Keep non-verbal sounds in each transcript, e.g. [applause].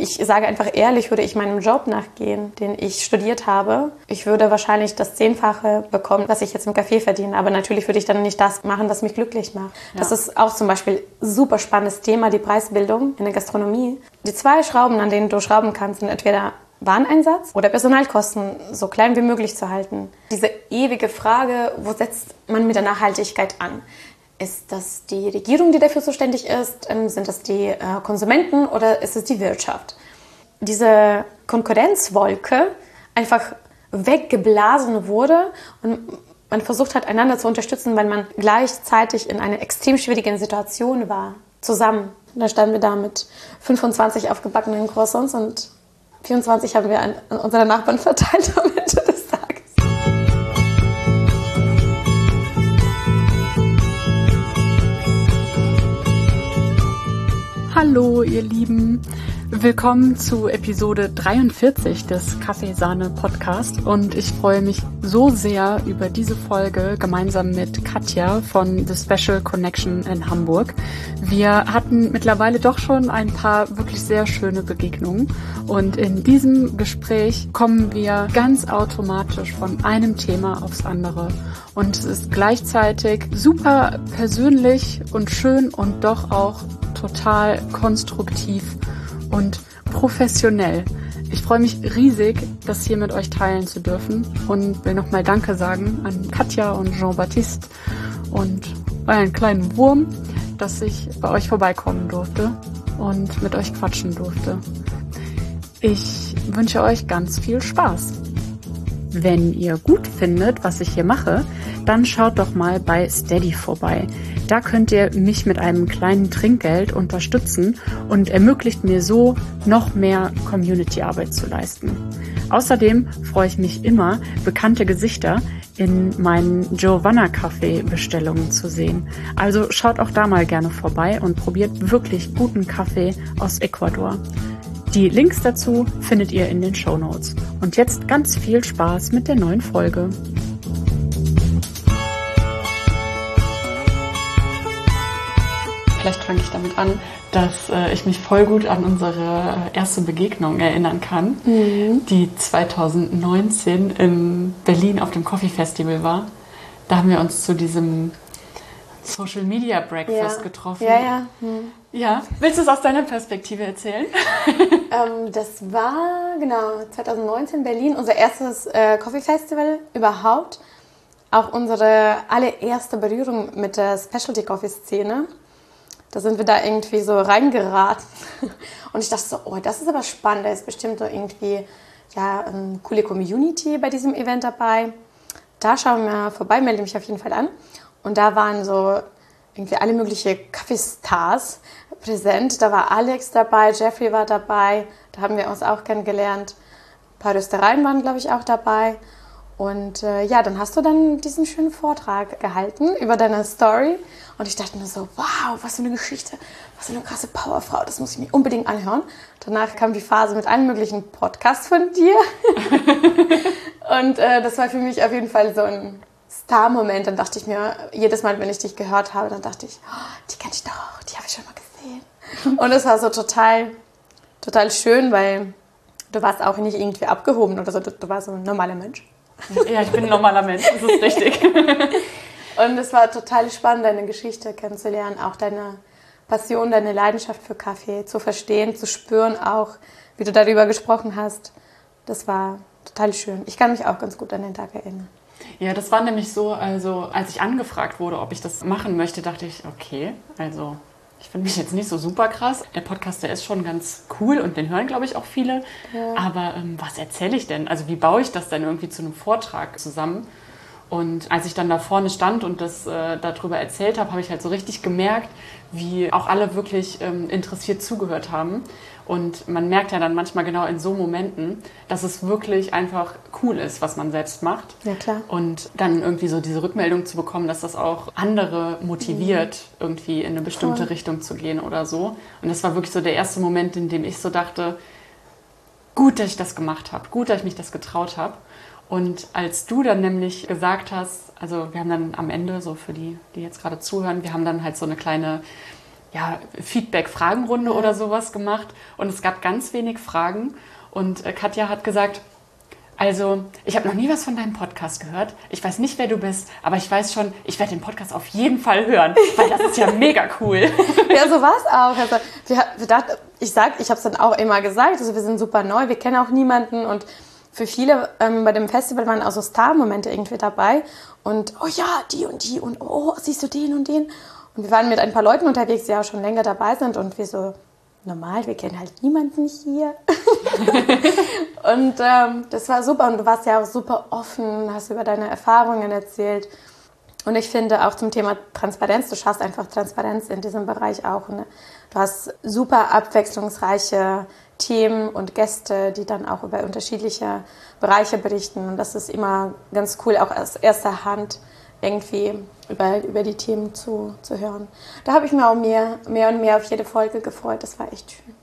Ich sage einfach ehrlich, würde ich meinem Job nachgehen, den ich studiert habe, ich würde wahrscheinlich das Zehnfache bekommen, was ich jetzt im Café verdiene. Aber natürlich würde ich dann nicht das machen, was mich glücklich macht. Ja. Das ist auch zum Beispiel ein super spannendes Thema, die Preisbildung in der Gastronomie. Die zwei Schrauben, an denen du schrauben kannst, sind entweder Wareneinsatz oder Personalkosten so klein wie möglich zu halten. Diese ewige Frage, wo setzt man mit der Nachhaltigkeit an? Ist das die Regierung, die dafür zuständig ist? Ähm, sind das die äh, Konsumenten oder ist es die Wirtschaft? Diese Konkurrenzwolke einfach weggeblasen wurde und man versucht hat, einander zu unterstützen, weil man gleichzeitig in einer extrem schwierigen Situation war, zusammen. da standen wir da mit 25 aufgebackenen Croissants und 24 haben wir an, unsere Nachbarn [laughs] verteilt am Hallo, ihr Lieben. Willkommen zu Episode 43 des Kaffeesahne Podcast und ich freue mich so sehr über diese Folge gemeinsam mit Katja von The Special Connection in Hamburg. Wir hatten mittlerweile doch schon ein paar wirklich sehr schöne Begegnungen und in diesem Gespräch kommen wir ganz automatisch von einem Thema aufs andere und es ist gleichzeitig super persönlich und schön und doch auch total konstruktiv und professionell. Ich freue mich riesig, das hier mit euch teilen zu dürfen und will nochmal Danke sagen an Katja und Jean-Baptiste und euren kleinen Wurm, dass ich bei euch vorbeikommen durfte und mit euch quatschen durfte. Ich wünsche euch ganz viel Spaß. Wenn ihr gut findet, was ich hier mache, dann schaut doch mal bei Steady vorbei. Da könnt ihr mich mit einem kleinen Trinkgeld unterstützen und ermöglicht mir so, noch mehr Community-Arbeit zu leisten. Außerdem freue ich mich immer, bekannte Gesichter in meinen Giovanna Café Bestellungen zu sehen. Also schaut auch da mal gerne vorbei und probiert wirklich guten Kaffee aus Ecuador. Die Links dazu findet ihr in den Show Notes. Und jetzt ganz viel Spaß mit der neuen Folge. Vielleicht fange ich damit an, dass äh, ich mich voll gut an unsere erste Begegnung erinnern kann, mhm. die 2019 in Berlin auf dem Coffee Festival war. Da haben wir uns zu diesem Social Media Breakfast ja. getroffen. Ja, ja. Hm. Ja, willst du es aus deiner Perspektive erzählen? [laughs] ähm, das war genau 2019 Berlin, unser erstes äh, Coffee Festival überhaupt. Auch unsere allererste Berührung mit der Specialty Coffee Szene da sind wir da irgendwie so reingeraten. [laughs] Und ich dachte so, oh, das ist aber spannend, da ist bestimmt irgendwie ja, eine coole Community bei diesem Event dabei. Da schauen wir vorbei, melde mich auf jeden Fall an. Und da waren so irgendwie alle möglichen Kaffeestars präsent. Da war Alex dabei, Jeffrey war dabei, da haben wir uns auch kennengelernt. Ein paar Röstereien waren, glaube ich, auch dabei. Und äh, ja, dann hast du dann diesen schönen Vortrag gehalten über deine Story. Und ich dachte mir so, wow, was für eine Geschichte, was für eine krasse Powerfrau, das muss ich mir unbedingt anhören. Danach kam die Phase mit allen möglichen Podcasts von dir. [laughs] und äh, das war für mich auf jeden Fall so ein Star-Moment. Dann dachte ich mir, jedes Mal, wenn ich dich gehört habe, dann dachte ich, oh, die kenne ich doch, die habe ich schon mal gesehen. [laughs] Und es war so total, total schön, weil du warst auch nicht irgendwie abgehoben oder so, du, du warst so ein normaler Mensch. Ja, ich bin ein normaler Mensch, das ist richtig. [laughs] Und es war total spannend, deine Geschichte kennenzulernen, auch deine Passion, deine Leidenschaft für Kaffee zu verstehen, zu spüren, auch wie du darüber gesprochen hast. Das war total schön. Ich kann mich auch ganz gut an den Tag erinnern. Ja, das war nämlich so, also als ich angefragt wurde, ob ich das machen möchte, dachte ich, okay, also ich finde mich jetzt nicht so super krass. Der Podcast, der ist schon ganz cool und den hören, glaube ich, auch viele. Ja. Aber ähm, was erzähle ich denn? Also wie baue ich das denn irgendwie zu einem Vortrag zusammen? Und als ich dann da vorne stand und das äh, darüber erzählt habe, habe ich halt so richtig gemerkt, wie auch alle wirklich ähm, interessiert zugehört haben. Und man merkt ja dann manchmal genau in so Momenten, dass es wirklich einfach cool ist, was man selbst macht. Ja, klar. Und dann irgendwie so diese Rückmeldung zu bekommen, dass das auch andere motiviert, mhm. irgendwie in eine bestimmte Voll. Richtung zu gehen oder so. Und das war wirklich so der erste Moment, in dem ich so dachte, gut, dass ich das gemacht habe, gut, dass ich mich das getraut habe. Und als du dann nämlich gesagt hast, also wir haben dann am Ende, so für die, die jetzt gerade zuhören, wir haben dann halt so eine kleine ja, Feedback-Fragenrunde oder sowas gemacht und es gab ganz wenig Fragen und äh, Katja hat gesagt, also, ich habe noch nie was von deinem Podcast gehört. Ich weiß nicht, wer du bist, aber ich weiß schon, ich werde den Podcast auf jeden Fall hören, weil das ist ja [laughs] mega cool. ja, so war es auch. Also, wir, wir dachten, ich sag, ich habe es dann auch immer gesagt, also wir sind super neu, wir kennen auch niemanden und für viele ähm, bei dem Festival waren auch so Star-Momente irgendwie dabei und oh ja, die und die und oh, siehst du den und den und wir waren mit ein paar Leuten unterwegs, die auch schon länger dabei sind und wir so, normal, wir kennen halt niemanden hier. [laughs] und ähm, das war super und du warst ja auch super offen, hast über deine Erfahrungen erzählt. Und ich finde auch zum Thema Transparenz, du schaffst einfach Transparenz in diesem Bereich auch. Ne? Du hast super abwechslungsreiche Themen und Gäste, die dann auch über unterschiedliche Bereiche berichten. Und das ist immer ganz cool, auch aus erster Hand irgendwie über, über die Themen zu, zu hören. Da habe ich mir auch mehr, mehr und mehr auf jede Folge gefreut. Das war echt schön.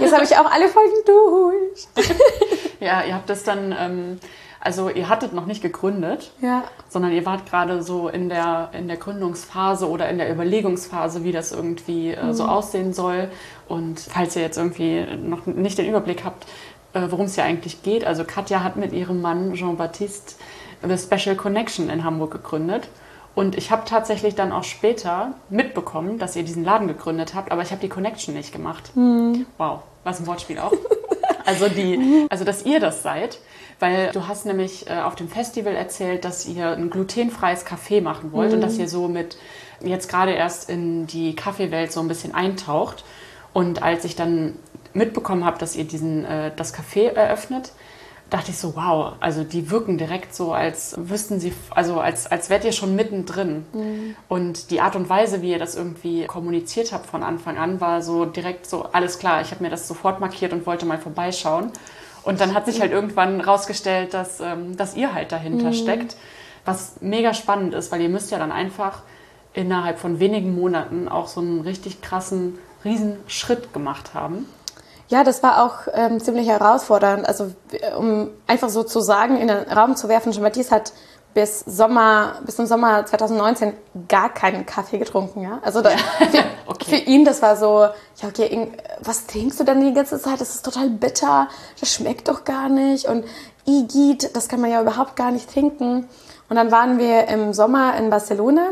Jetzt habe ich auch alle Folgen durch. [laughs] ja, ihr habt das dann, ähm, also ihr hattet noch nicht gegründet, ja. sondern ihr wart gerade so in der, in der Gründungsphase oder in der Überlegungsphase, wie das irgendwie äh, so mhm. aussehen soll. Und falls ihr jetzt irgendwie noch nicht den Überblick habt, äh, worum es ja eigentlich geht, also Katja hat mit ihrem Mann Jean-Baptiste The Special Connection in Hamburg gegründet. Und ich habe tatsächlich dann auch später mitbekommen, dass ihr diesen Laden gegründet habt, aber ich habe die Connection nicht gemacht. Mhm. Wow, was ein Wortspiel auch. [laughs] Also, die, also, dass ihr das seid, weil du hast nämlich äh, auf dem Festival erzählt, dass ihr ein glutenfreies Kaffee machen wollt mhm. und dass hm. ihr so mit jetzt gerade erst in die Kaffeewelt so ein bisschen eintaucht. Und als ich dann mitbekommen habe, dass ihr diesen, äh, das Café eröffnet, dachte ich so, wow, also die wirken direkt so, als wüssten sie, also als, als wärt ihr schon mittendrin. Mhm. Und die Art und Weise, wie ihr das irgendwie kommuniziert habt von Anfang an, war so direkt so, alles klar, ich habe mir das sofort markiert und wollte mal vorbeischauen. Und dann hat sich halt irgendwann rausgestellt, dass, ähm, dass ihr halt dahinter mhm. steckt, was mega spannend ist, weil ihr müsst ja dann einfach innerhalb von wenigen Monaten auch so einen richtig krassen Riesenschritt gemacht haben. Ja, das war auch ähm, ziemlich herausfordernd. Also um einfach so zu sagen, in den Raum zu werfen, Jean-Baptiste hat bis Sommer, bis zum Sommer 2019 gar keinen Kaffee getrunken, ja. Also da, [laughs] für, [laughs] okay. für, ihn, das war so, ja, okay, was trinkst du denn die ganze Zeit? Das ist total bitter, das schmeckt doch gar nicht. Und Igit, das kann man ja überhaupt gar nicht trinken. Und dann waren wir im Sommer in Barcelona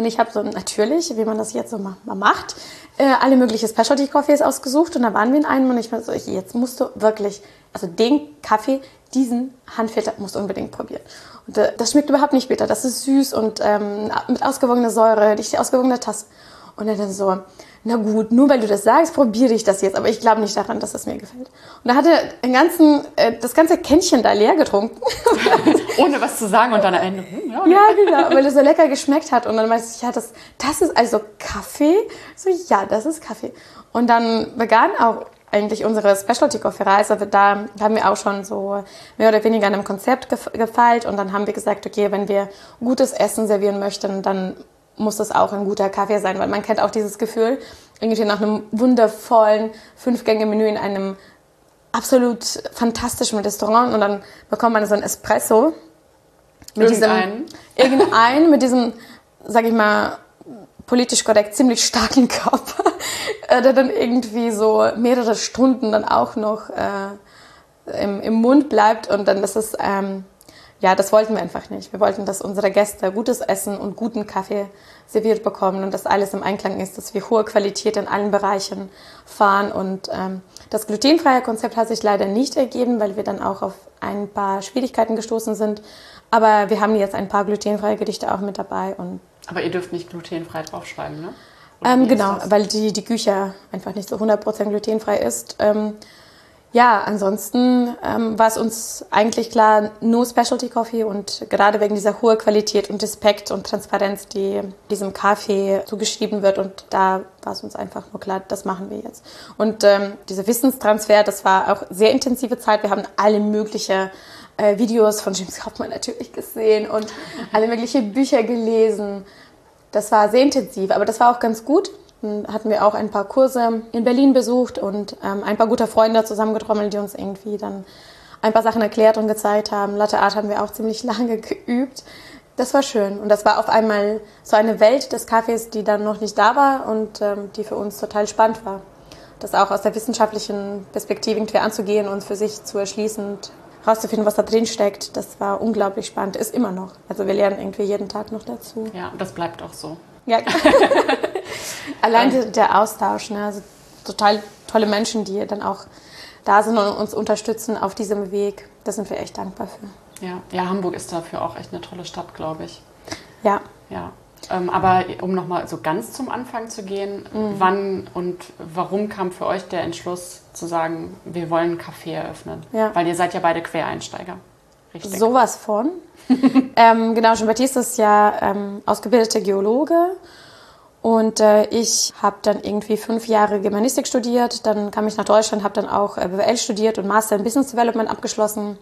und ich habe so natürlich, wie man das jetzt so mal macht, äh, alle möglichen Specialty Coffees ausgesucht und da waren wir in einem und ich war so, jetzt musst du wirklich, also den Kaffee, diesen Handfilter musst du unbedingt probieren. Und äh, das schmeckt überhaupt nicht bitter, das ist süß und ähm, mit ausgewogener Säure, nicht ausgewogene Tasse. Und er dann so, na gut, nur weil du das sagst, probiere ich das jetzt, aber ich glaube nicht daran, dass das mir gefällt. Und da hat er den ganzen, äh, das ganze Kännchen da leer getrunken. [laughs] Ohne was zu sagen und dann am Ende, hm, ja, ja, genau, weil [laughs] es so lecker geschmeckt hat. Und dann meinte ich, ja, das, das ist also Kaffee? So, ja, das ist Kaffee. Und dann begann auch eigentlich unsere Specialty Coffee Reise. Da haben wir auch schon so mehr oder weniger an einem Konzept gefeilt und dann haben wir gesagt, okay, wenn wir gutes Essen servieren möchten, dann muss das auch ein guter Kaffee sein, weil man kennt auch dieses Gefühl, irgendwie nach einem wundervollen Fünf-Gänge-Menü in einem absolut fantastischen Restaurant und dann bekommt man so ein Espresso mit irgendeinen. diesem irgendein mit diesem, sag ich mal, politisch korrekt ziemlich starken Körper, [laughs] äh, der dann irgendwie so mehrere Stunden dann auch noch äh, im, im Mund bleibt und dann ist es ähm, ja, das wollten wir einfach nicht. Wir wollten, dass unsere Gäste gutes Essen und guten Kaffee serviert bekommen und dass alles im Einklang ist, dass wir hohe Qualität in allen Bereichen fahren. Und ähm, das glutenfreie Konzept hat sich leider nicht ergeben, weil wir dann auch auf ein paar Schwierigkeiten gestoßen sind. Aber wir haben jetzt ein paar glutenfreie Gerichte auch mit dabei. Und Aber ihr dürft nicht glutenfrei draufschreiben, ne? Ähm, genau, weil die, die Küche einfach nicht so 100% glutenfrei ist. Ähm, ja, ansonsten ähm, war es uns eigentlich klar, nur Specialty Coffee und gerade wegen dieser hohen Qualität und Respekt und Transparenz, die diesem Kaffee zugeschrieben wird und da war es uns einfach nur klar, das machen wir jetzt. Und ähm, dieser Wissenstransfer, das war auch sehr intensive Zeit. Wir haben alle möglichen äh, Videos von James Kaufmann natürlich gesehen und alle möglichen Bücher gelesen. Das war sehr intensiv, aber das war auch ganz gut, hatten wir auch ein paar Kurse in Berlin besucht und ähm, ein paar gute Freunde zusammengetrommelt, die uns irgendwie dann ein paar Sachen erklärt und gezeigt haben. Latte Art haben wir auch ziemlich [laughs] lange geübt. das war schön. Und das war auf einmal so eine Welt des Kaffees, die dann noch nicht da war und ähm, die für uns total spannend war. Das auch aus der wissenschaftlichen Perspektive irgendwie anzugehen und für sich zu erschließen und herauszufinden, was da drin steckt, das war unglaublich spannend. Ist immer noch. Also wir lernen irgendwie jeden Tag noch dazu. Ja, und das bleibt auch so. Ja. [laughs] Allein der, der Austausch, ne? also total tolle Menschen, die dann auch da sind und uns unterstützen auf diesem Weg. Da sind wir echt dankbar für. Ja, ja Hamburg ist dafür auch echt eine tolle Stadt, glaube ich. Ja. Ja. Ähm, aber um nochmal so ganz zum Anfang zu gehen, mhm. wann und warum kam für euch der Entschluss zu sagen, wir wollen ein Café eröffnen? Ja. Weil ihr seid ja beide Quereinsteiger. Richtig. Sowas von. [laughs] ähm, genau, Jean-Baptiste ist ja ähm, ausgebildeter Geologe und äh, ich habe dann irgendwie fünf Jahre Germanistik studiert, dann kam ich nach Deutschland, habe dann auch äh, BWL studiert und Master in Business Development abgeschlossen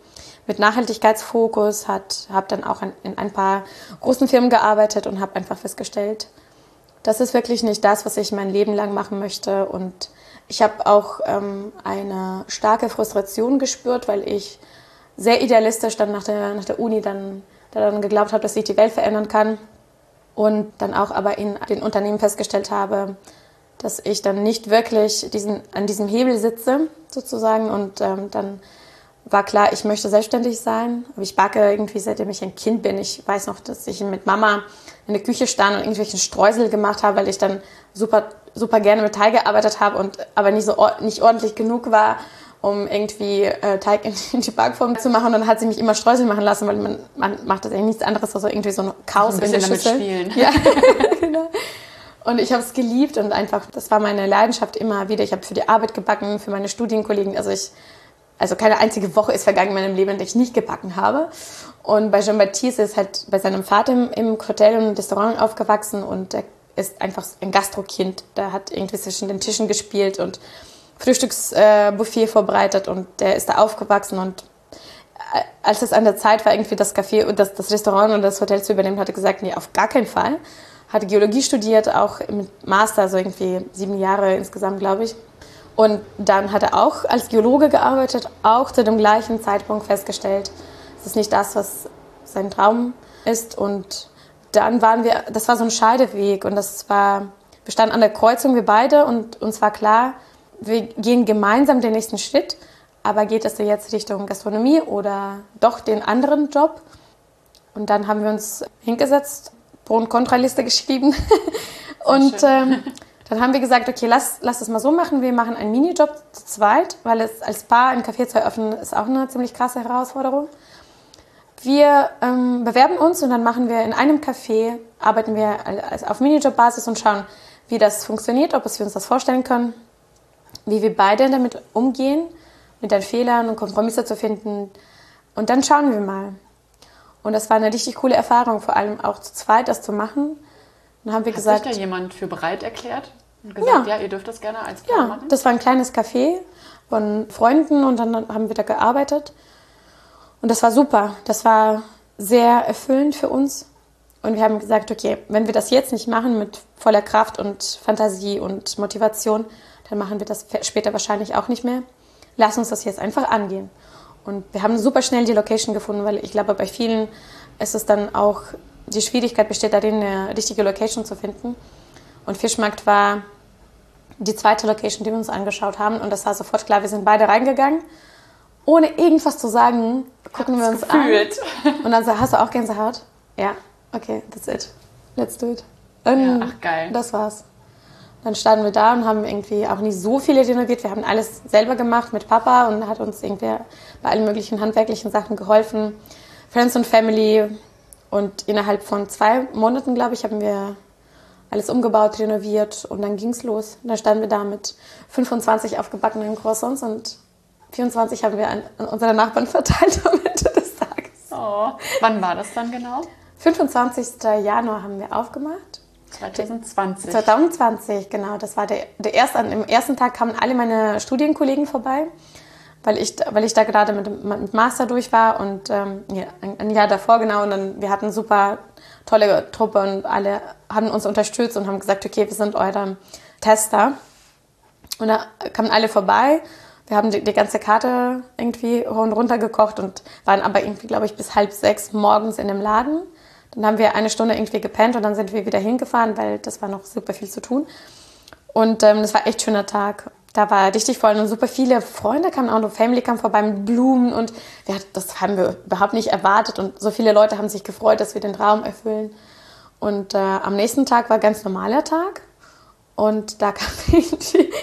mit Nachhaltigkeitsfokus, habe dann auch in, in ein paar großen Firmen gearbeitet und habe einfach festgestellt, das ist wirklich nicht das, was ich mein Leben lang machen möchte. Und ich habe auch ähm, eine starke Frustration gespürt, weil ich sehr idealistisch dann nach der, nach der Uni dann, dann geglaubt habe, dass ich die Welt verändern kann und dann auch aber in den Unternehmen festgestellt habe, dass ich dann nicht wirklich diesen, an diesem Hebel sitze, sozusagen. Und ähm, dann war klar, ich möchte selbstständig sein. Aber ich backe irgendwie, seitdem ich ein Kind bin. Ich weiß noch, dass ich mit Mama in der Küche stand und irgendwelchen Streusel gemacht habe, weil ich dann super, super gerne mit Teig gearbeitet habe und aber nicht so nicht ordentlich genug war um irgendwie äh, Teig in, die Backform zu machen. Und dann hat sie mich immer Streusel machen lassen, weil man, man macht das eigentlich nichts anderes, als irgendwie so ein Chaos so ein in der Schüssel. Spielen. Ja, [laughs] genau. Und ich habe es geliebt und einfach, das war meine Leidenschaft immer wieder. Ich habe für die Arbeit gebacken, für meine Studienkollegen. Also ich, also keine einzige Woche ist vergangen in meinem Leben, in der ich nicht gebacken habe. Und bei Jean-Baptiste ist halt bei seinem Vater im, im Hotel und Restaurant aufgewachsen und er ist einfach ein Gastrokind. Der hat irgendwie zwischen den Tischen gespielt und Frühstücksbuffet vorbereitet und der ist da aufgewachsen und äh, als es an der Zeit war, irgendwie das Café und das, das Restaurant und das Hotel zu übernehmen, hat er gesagt, nee, auf gar keinen Fall. Hat Geologie studiert, auch mit Master, also irgendwie sieben Jahre insgesamt, glaube ich. Und dann hat er auch als Geologe gearbeitet, auch zu dem gleichen Zeitpunkt festgestellt, es ist nicht das, was sein Traum ist. Und dann waren wir, das war so ein Scheideweg und das war, wir standen an der Kreuzung, wir beide, und uns war klar, wir gehen gemeinsam den nächsten Schritt, aber geht es jetzt Richtung Gastronomie oder doch den anderen Job? Und dann haben wir uns hingesetzt, Pro- und Kontraliste geschrieben und ähm, dann haben wir gesagt, okay, lass, lass es mal so machen, wir machen einen Minijob zu zweit, weil es als Paar ein Café zu eröffnen ist auch eine ziemlich krasse Herausforderung. Wir ähm, bewerben uns und dann machen wir in einem Café, arbeiten wir als auf Minijob-Basis und schauen, wie das funktioniert, ob wir uns das vorstellen können wie wir beide damit umgehen, mit den Fehlern und Kompromisse zu finden. Und dann schauen wir mal. Und das war eine richtig coole Erfahrung, vor allem auch zu zweit das zu machen. Dann haben wir Hat gesagt. sich da jemand für bereit erklärt und gesagt, ja, ja ihr dürft das gerne als Paar ja, machen? das war ein kleines Café von Freunden und dann haben wir da gearbeitet. Und das war super. Das war sehr erfüllend für uns. Und wir haben gesagt, okay, wenn wir das jetzt nicht machen mit voller Kraft und Fantasie und Motivation, dann machen wir das später wahrscheinlich auch nicht mehr. Lass uns das jetzt einfach angehen. Und wir haben super schnell die Location gefunden, weil ich glaube, bei vielen ist es dann auch, die Schwierigkeit besteht darin, eine richtige Location zu finden. Und Fischmarkt war die zweite Location, die wir uns angeschaut haben. Und das war sofort klar, wir sind beide reingegangen. Ohne irgendwas zu sagen, gucken wir uns gefühlt. an. Und dann so, hast du auch Gänsehaut? Ja, okay, that's it. Let's do it. Und ja, ach, geil. Das war's. Dann standen wir da und haben irgendwie auch nicht so viele renoviert. Wir haben alles selber gemacht mit Papa und hat uns irgendwie bei allen möglichen handwerklichen Sachen geholfen. Friends und Family. Und innerhalb von zwei Monaten, glaube ich, haben wir alles umgebaut, renoviert und dann ging es los. Und dann standen wir da mit 25 aufgebackenen Croissants und 24 haben wir an, an unsere Nachbarn [laughs] verteilt am Ende des Tages. Oh. Wann war das dann genau? 25. Januar haben wir aufgemacht 2020. 2020, genau. Das war der, der erste, am ersten Tag kamen alle meine Studienkollegen vorbei, weil ich, weil ich da gerade mit, mit Master durch war und ähm, ja, ein, Jahr davor genau. Und dann, wir hatten super tolle Truppe und alle haben uns unterstützt und haben gesagt, okay, wir sind eure Tester. Und da kamen alle vorbei. Wir haben die, die ganze Karte irgendwie hoch und runter gekocht und waren aber irgendwie, glaube ich, bis halb sechs morgens in dem Laden Dann haben wir eine Stunde irgendwie gepennt und dann sind wir wieder hingefahren, weil das war noch super viel zu tun. Und ähm, das war echt schöner Tag. Da war richtig voll und super viele Freunde kamen auch, und Family kam vorbei mit Blumen und wir, das haben wir überhaupt nicht erwartet und so viele Leute haben sich gefreut, dass wir den Traum erfüllen. Und äh, am nächsten Tag war ganz normaler Tag und da kam [laughs]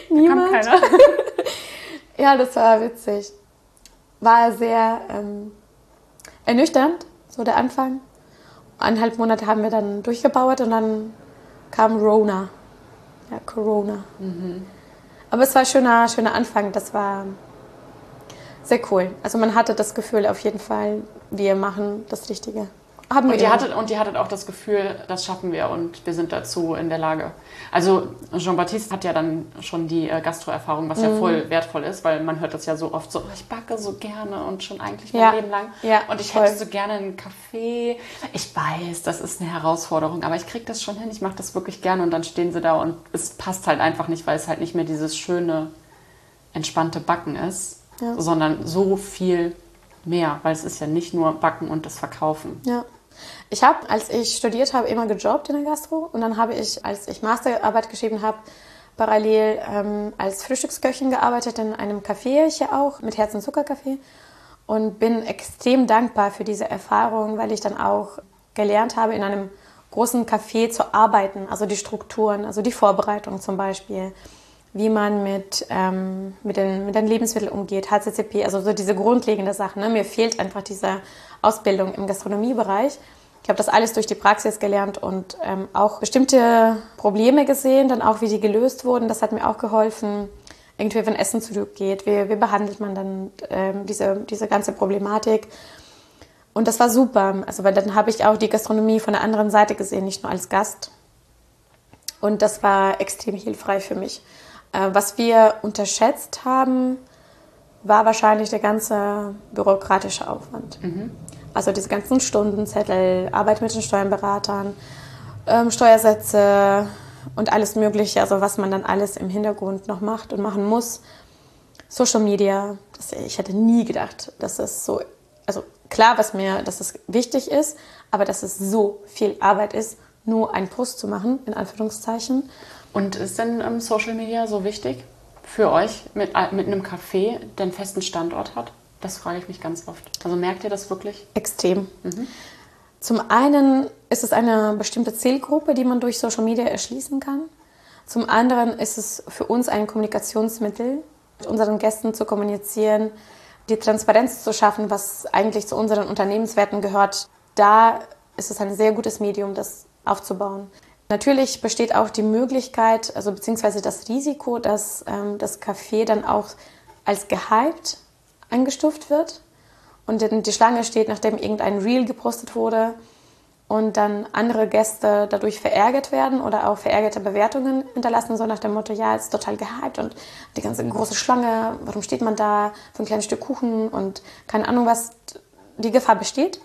niemand. Da kam keiner. [laughs] ja, das war witzig. War sehr ähm, ernüchternd, so der Anfang. Eineinhalb Monate haben wir dann durchgebaut und dann kam Rona. Ja, Corona. Mhm. Aber es war ein schöner, schöner Anfang. Das war sehr cool. Also man hatte das Gefühl auf jeden Fall, wir machen das Richtige. Haben und, ihr hattet, und ihr hattet auch das Gefühl, das schaffen wir und wir sind dazu in der Lage. Also Jean-Baptiste hat ja dann schon die äh, Gastro-Erfahrung, was mhm. ja voll wertvoll ist, weil man hört das ja so oft so, ich backe so gerne und schon eigentlich mein ja. Leben lang. Ja, und ich voll. hätte so gerne einen Kaffee. Ich weiß, das ist eine Herausforderung, aber ich kriege das schon hin, ich mache das wirklich gerne und dann stehen sie da und es passt halt einfach nicht, weil es halt nicht mehr dieses schöne, entspannte Backen ist, ja. sondern so viel mehr, weil es ist ja nicht nur Backen und das Verkaufen. Ja. Ich habe, als ich studiert habe, immer gejobbt in der Gastro. Und dann habe ich, als ich Masterarbeit geschrieben habe, parallel ähm, als Frühstücksköchin gearbeitet in einem Café hier auch, mit Herz- und Zuckerkaffee. Und bin extrem dankbar für diese Erfahrung, weil ich dann auch gelernt habe, in einem großen Café zu arbeiten, also die Strukturen, also die Vorbereitung zum Beispiel, wie man mit, ähm, mit, den, mit den Lebensmitteln umgeht, HCCP, also so diese grundlegende Sachen. Ne? Mir fehlt einfach diese Ausbildung im Gastronomiebereich. Ich habe das alles durch die Praxis gelernt und ähm, auch bestimmte Probleme gesehen, dann auch wie die gelöst wurden. Das hat mir auch geholfen. Irgendwie, wenn Essen zurückgeht, wie, wie behandelt man dann ähm, diese, diese ganze Problematik? Und das war super. Also, weil dann habe ich auch die Gastronomie von der anderen Seite gesehen, nicht nur als Gast. Und das war extrem hilfreich für mich. Äh, was wir unterschätzt haben, war wahrscheinlich der ganze bürokratische Aufwand. Mhm. Also diese ganzen Stundenzettel, Arbeit mit den Steuerberatern, ähm, Steuersätze und alles Mögliche, also was man dann alles im Hintergrund noch macht und machen muss. Social Media, das, ich hätte nie gedacht, dass es so, also klar, was mir, dass es wichtig ist, aber dass es so viel Arbeit ist, nur einen Post zu machen, in Anführungszeichen. Und ist denn ähm, Social Media so wichtig für euch mit, äh, mit einem Café, der einen festen Standort hat? Das frage ich mich ganz oft. Also merkt ihr das wirklich? Extrem. Mhm. Zum einen ist es eine bestimmte Zielgruppe, die man durch Social Media erschließen kann. Zum anderen ist es für uns ein Kommunikationsmittel, mit unseren Gästen zu kommunizieren, die Transparenz zu schaffen, was eigentlich zu unseren Unternehmenswerten gehört. Da ist es ein sehr gutes Medium, das aufzubauen. Natürlich besteht auch die Möglichkeit, also beziehungsweise das Risiko, dass ähm, das Café dann auch als gehypt eingestuft wird und dann die Schlange steht, nachdem irgendein Reel gepostet wurde und dann andere Gäste dadurch verärgert werden oder auch verärgerte Bewertungen hinterlassen, so nach dem Motto, ja, ist total gehypt und die ganze große Schlange, warum steht man da für ein kleines Stück Kuchen und keine Ahnung was, die Gefahr besteht.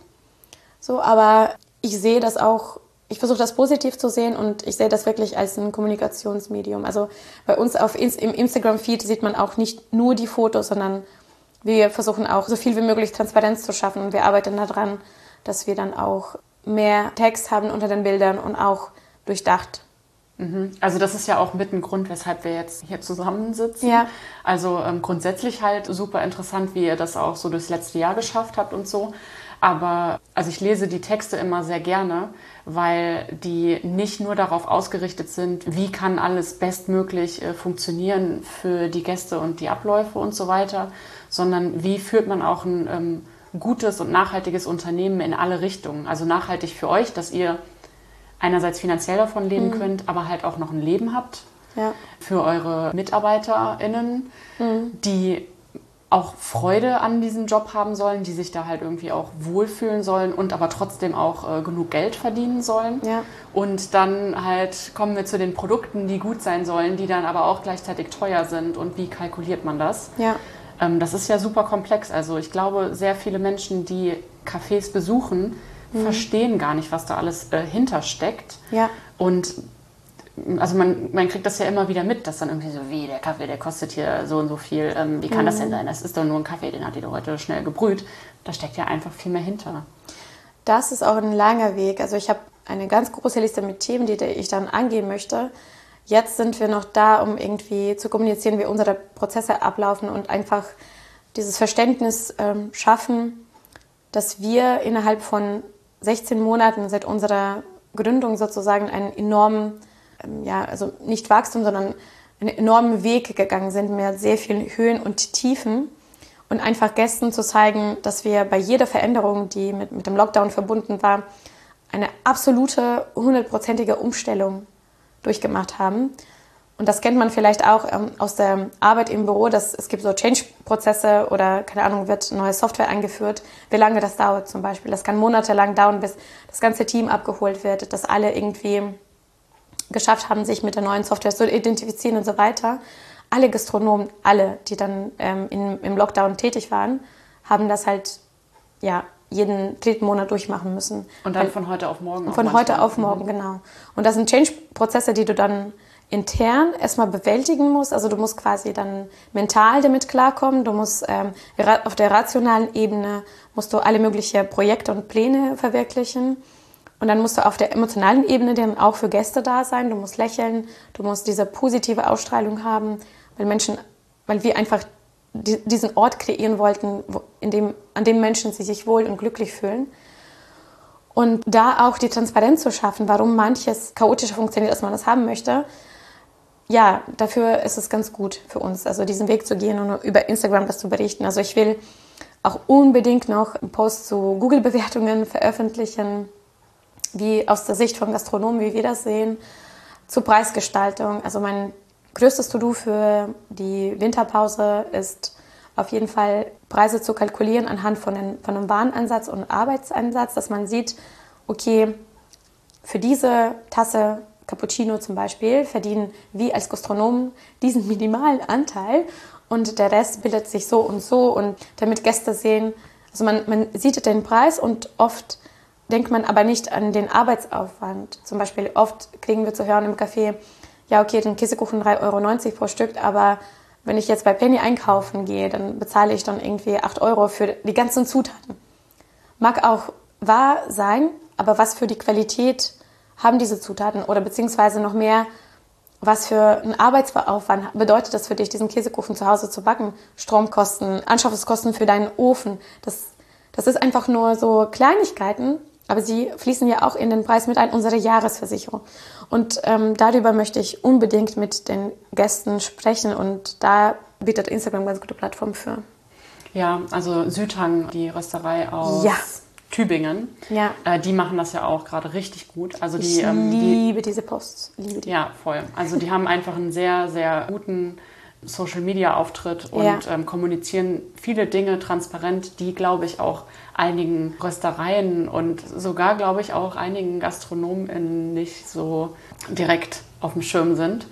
So, aber ich sehe das auch ich versuche das positiv zu sehen und ich sehe das wirklich als ein Kommunikationsmedium. Also bei uns auf im Instagram-Feed sieht man auch nicht nur die Fotos, sondern wir versuchen auch so viel wie möglich Transparenz zu schaffen und wir arbeiten daran, dass wir dann auch mehr Text haben unter den Bildern und auch durchdacht. Mhm. Also das ist ja auch mit ein Grund, weshalb wir jetzt hier zusammensitzen. Ja. Also ähm, grundsätzlich halt super interessant, wie ihr das auch so durchs letzte Jahr geschafft habt und so. Aber also ich lese die Texte immer sehr gerne, weil die nicht nur darauf ausgerichtet sind, wie kann alles bestmöglich äh, funktionieren für die Gäste und die Abläufe und so weiter, sondern wie führt man auch ein ähm, gutes und nachhaltiges Unternehmen in alle Richtungen. Also nachhaltig für euch, dass ihr einerseits finanziell davon leben mhm. könnt, aber halt auch noch ein Leben habt. Ja. Für eure MitarbeiterInnen, mhm. die auch Freude an diesem Job haben sollen, die sich da halt irgendwie auch wohlfühlen sollen und aber trotzdem auch äh, genug Geld verdienen sollen. Ja. Und dann halt kommen wir zu den Produkten, die gut sein sollen, die dann aber auch gleichzeitig teuer sind und wie kalkuliert man das? Ja. Ähm, das ist ja super komplex. Also ich glaube, sehr viele Menschen, die Cafés besuchen, mhm. verstehen gar nicht, was da alles äh, hintersteckt. Ja. Und also man, man kriegt das ja immer wieder mit, dass dann irgendwie so, wie der Kaffee, der kostet hier so und so viel. Ähm, wie kann mhm. das denn mhm. sein? Das ist doch nur ein Kaffee, den hat die heute schnell gebrüht. Da steckt ja einfach viel mehr hinter. das ist auch ein langer Weg. Also ich habe eine ganz große Liste mit Themen, die ich dann angehen möchte. Jetzt sind wir noch da, um irgendwie zu kommunizieren, wie unsere Prozesse ablaufen und einfach dieses Verständnis ähm, schaffen, dass wir innerhalb von 16 Monaten seit unserer Gründung sozusagen einen enormen, ähm, ja, also nicht Wachstum, sondern einen enormen Weg gegangen sind mit sehr vielen Höhen und Tiefen und einfach Gästen zu zeigen, dass wir bei jeder Veränderung, die mit, mit dem Lockdown verbunden war, eine absolute, hundertprozentige Umstellung durchgemacht haben. Und das kennt man vielleicht auch ähm, aus der Arbeit im Büro, dass es gibt so Change-Prozesse oder, keine Ahnung, wird neue Software eingeführt. Wie lange das dauert zum Beispiel. Das kann monatelang dauern, bis das ganze Team abgeholt wird, dass alle irgendwie geschafft haben, sich mit der neuen Software zu identifizieren und so weiter. Alle Gastronomen, alle, die dann ähm, in, im Lockdown tätig waren, haben das halt ja, jeden dritten Monat durchmachen müssen. Und dann Weil, von heute auf morgen? Von heute auf morgen, mhm. genau. Und das sind Change-Prozesse, die du dann intern erstmal bewältigen musst. Also du musst quasi dann mental damit klarkommen. Du musst ähm, auf der rationalen Ebene musst du alle möglichen Projekte und Pläne verwirklichen. Und dann musst du auf der emotionalen Ebene dann auch für Gäste da sein. Du musst lächeln, du musst diese positive Ausstrahlung haben, weil Menschen, weil wir einfach diesen Ort kreieren wollten, in dem, an dem Menschen sich wohl und glücklich fühlen. Und da auch die Transparenz zu schaffen, warum manches chaotischer funktioniert, als man das haben möchte. Ja, dafür ist es ganz gut für uns, also diesen Weg zu gehen und über Instagram das zu berichten. Also ich will auch unbedingt noch einen Post zu Google-Bewertungen veröffentlichen, wie aus der Sicht von Gastronomen, wie wir das sehen, zur Preisgestaltung. Also mein größtes To-Do für die Winterpause ist auf jeden Fall Preise zu kalkulieren anhand von, den, von einem Warenansatz und Arbeitseinsatz, dass man sieht, okay, für diese Tasse Cappuccino zum Beispiel verdienen wir als Gastronomen diesen minimalen Anteil und der Rest bildet sich so und so und damit Gäste sehen, also man, man sieht den Preis und oft denkt man aber nicht an den Arbeitsaufwand. Zum Beispiel oft kriegen wir zu hören im Café, ja, okay, den Käsekuchen 3,90 Euro pro Stück, aber wenn ich jetzt bei Penny einkaufen gehe, dann bezahle ich dann irgendwie 8 Euro für die ganzen Zutaten. Mag auch wahr sein, aber was für die Qualität haben diese Zutaten oder beziehungsweise noch mehr, was für ein Arbeitsaufwand bedeutet das für dich, diesen Käsekuchen zu Hause zu backen? Stromkosten, Anschaffungskosten für deinen Ofen. Das, das ist einfach nur so Kleinigkeiten, aber sie fließen ja auch in den Preis mit ein, unsere Jahresversicherung. Und ähm, darüber möchte ich unbedingt mit den Gästen sprechen und da bietet Instagram ganz gute Plattform für. Ja, also Südhang, die Rösterei aus ja. Tübingen, ja. Äh, die machen das ja auch gerade richtig gut. Also die, ich ähm, liebe die, diese Posts. Liebe die. Ja, voll. Also die haben einfach einen sehr, sehr guten Social Media Auftritt und ja. ähm, kommunizieren viele Dinge transparent, die, glaube ich, auch einigen Röstereien und sogar, glaube ich, auch einigen Gastronomen nicht so direkt auf dem Schirm sind.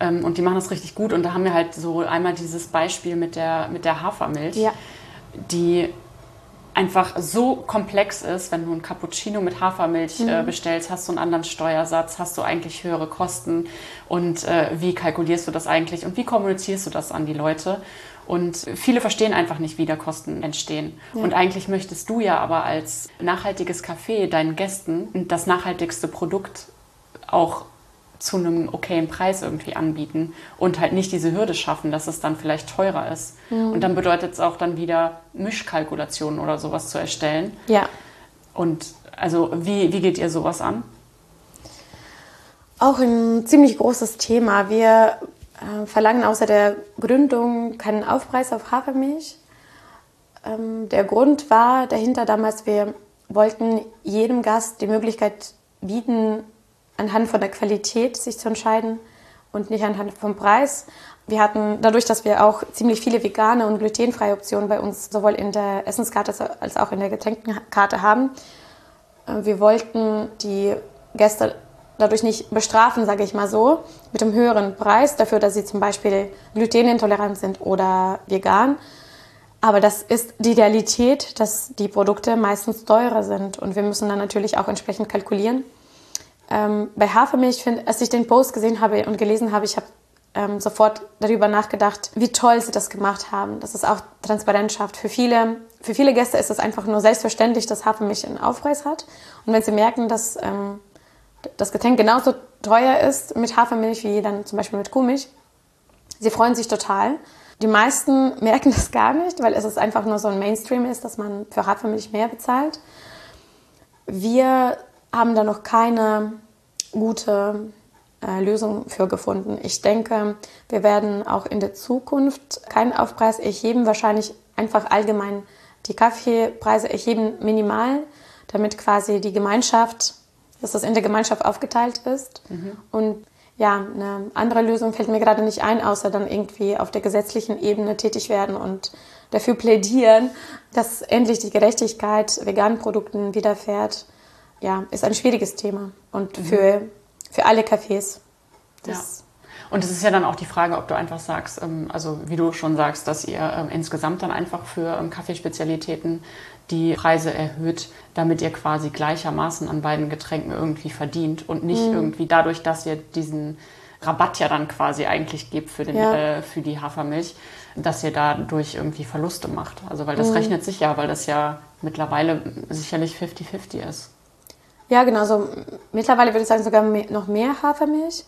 Ähm, und die machen das richtig gut. Und da haben wir halt so einmal dieses Beispiel mit der, mit der Hafermilch, ja. die einfach so komplex ist, wenn du ein Cappuccino mit Hafermilch äh, mhm. äh, bestellst, hast du einen anderen Steuersatz, hast du eigentlich höhere Kosten und äh, wie kalkulierst du das eigentlich und wie kommunizierst du das an die Leute? Und viele verstehen einfach nicht, wie da Kosten entstehen. Ja. Und eigentlich möchtest du ja aber als nachhaltiges Café deinen Gästen das nachhaltigste Produkt auch zu einem okayen Preis irgendwie anbieten und halt nicht diese Hürde schaffen, dass es dann vielleicht teurer ist. Mhm. Und dann bedeutet es auch dann wieder Mischkalkulationen oder sowas zu erstellen. Ja. Und also wie, wie geht ihr sowas an? Auch ein ziemlich großes Thema. Wir äh, verlangen außer der Gründung keinen Aufpreis auf Hafermilch. Ähm, der Grund war dahinter damals, wir wollten jedem Gast die Möglichkeit bieten, anhand von der Qualität sich zu entscheiden und nicht anhand vom Preis. Wir hatten dadurch, dass wir auch ziemlich viele vegane und glutenfreie Optionen bei uns sowohl in der Essenskarte als auch in der Getränkenkarte haben. Äh, wir wollten die Gäste dadurch nicht bestrafen, sage ich mal so, mit einem höheren Preis dafür, dass sie zum Beispiel glutenintolerant sind oder vegan. Aber das ist die Realität, dass die Produkte meistens teurer sind und wir müssen dann natürlich auch entsprechend kalkulieren. Ähm, bei Hafermilch, find, als ich den Post gesehen habe und gelesen habe, ich habe ähm, sofort darüber nachgedacht, wie toll sie das gemacht haben, dass es auch Transparenz schafft. Für viele, für viele Gäste ist es einfach nur selbstverständlich, dass Hafermilch einen Aufpreis hat. Und wenn sie merken, dass ähm, das Getränk genauso teuer ist mit Hafermilch wie dann zum Beispiel mit Kuhmilch, sie freuen sich total. Die meisten [laughs] merken das gar nicht, weil es ist einfach nur so ein Mainstream ist, dass man für Hafermilch mehr bezahlt. Wir haben da noch keine gute äh, Lösung für gefunden. Ich denke, wir werden auch in der Zukunft keinen Aufpreis erheben, wahrscheinlich einfach allgemein die Kaffeepreise erheben minimal, damit quasi die Gemeinschaft, dass das in der Gemeinschaft aufgeteilt ist. Mhm. Und ja, eine andere Lösung fällt mir gerade nicht ein, außer dann irgendwie auf der gesetzlichen Ebene tätig werden und dafür plädieren, dass endlich die Gerechtigkeit veganen Produkten widerfährt. Ja, ist ein schwieriges Thema. Und mhm. für für alle Cafés. Ja. Und es ist ja dann auch die Frage, ob du einfach sagst, ähm, also wie du schon sagst, dass ihr ähm, insgesamt dann einfach für ähm, Kaffeespezialitäten die Preise erhöht, damit ihr quasi gleichermaßen an beiden Getränken irgendwie verdient und nicht mhm. irgendwie dadurch, dass ihr diesen Rabatt ja dann quasi eigentlich gebt für, den, ja. äh, für die Hafermilch, dass ihr dadurch irgendwie Verluste macht. Also weil das mhm. rechnet sich ja, weil das ja mittlerweile sicherlich 50-50 ist. Ja, genau. So, mittlerweile würde ich sagen, sogar mehr, noch mehr Hafermilch.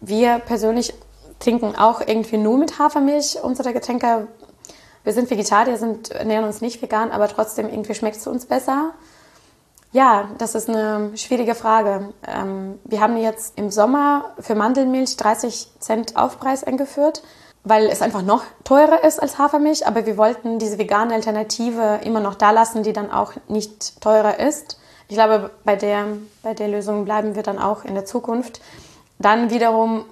Wir persönlich trinken auch irgendwie nur mit Hafermilch unsere Getränke. Wir sind Vegetarier, sind, ernähren uns nicht vegan, aber trotzdem irgendwie schmeckt es uns besser. Ja, das ist eine schwierige Frage. Ähm, wir haben jetzt im Sommer für Mandelmilch 30 Cent Aufpreis eingeführt, weil es einfach noch teurer ist als Hafermilch. Aber wir wollten diese vegane Alternative immer noch da lassen, die dann auch nicht teurer ist. Ich glaube, bei der, bei der Lösung bleiben wir dann auch in der Zukunft. Dann wiederum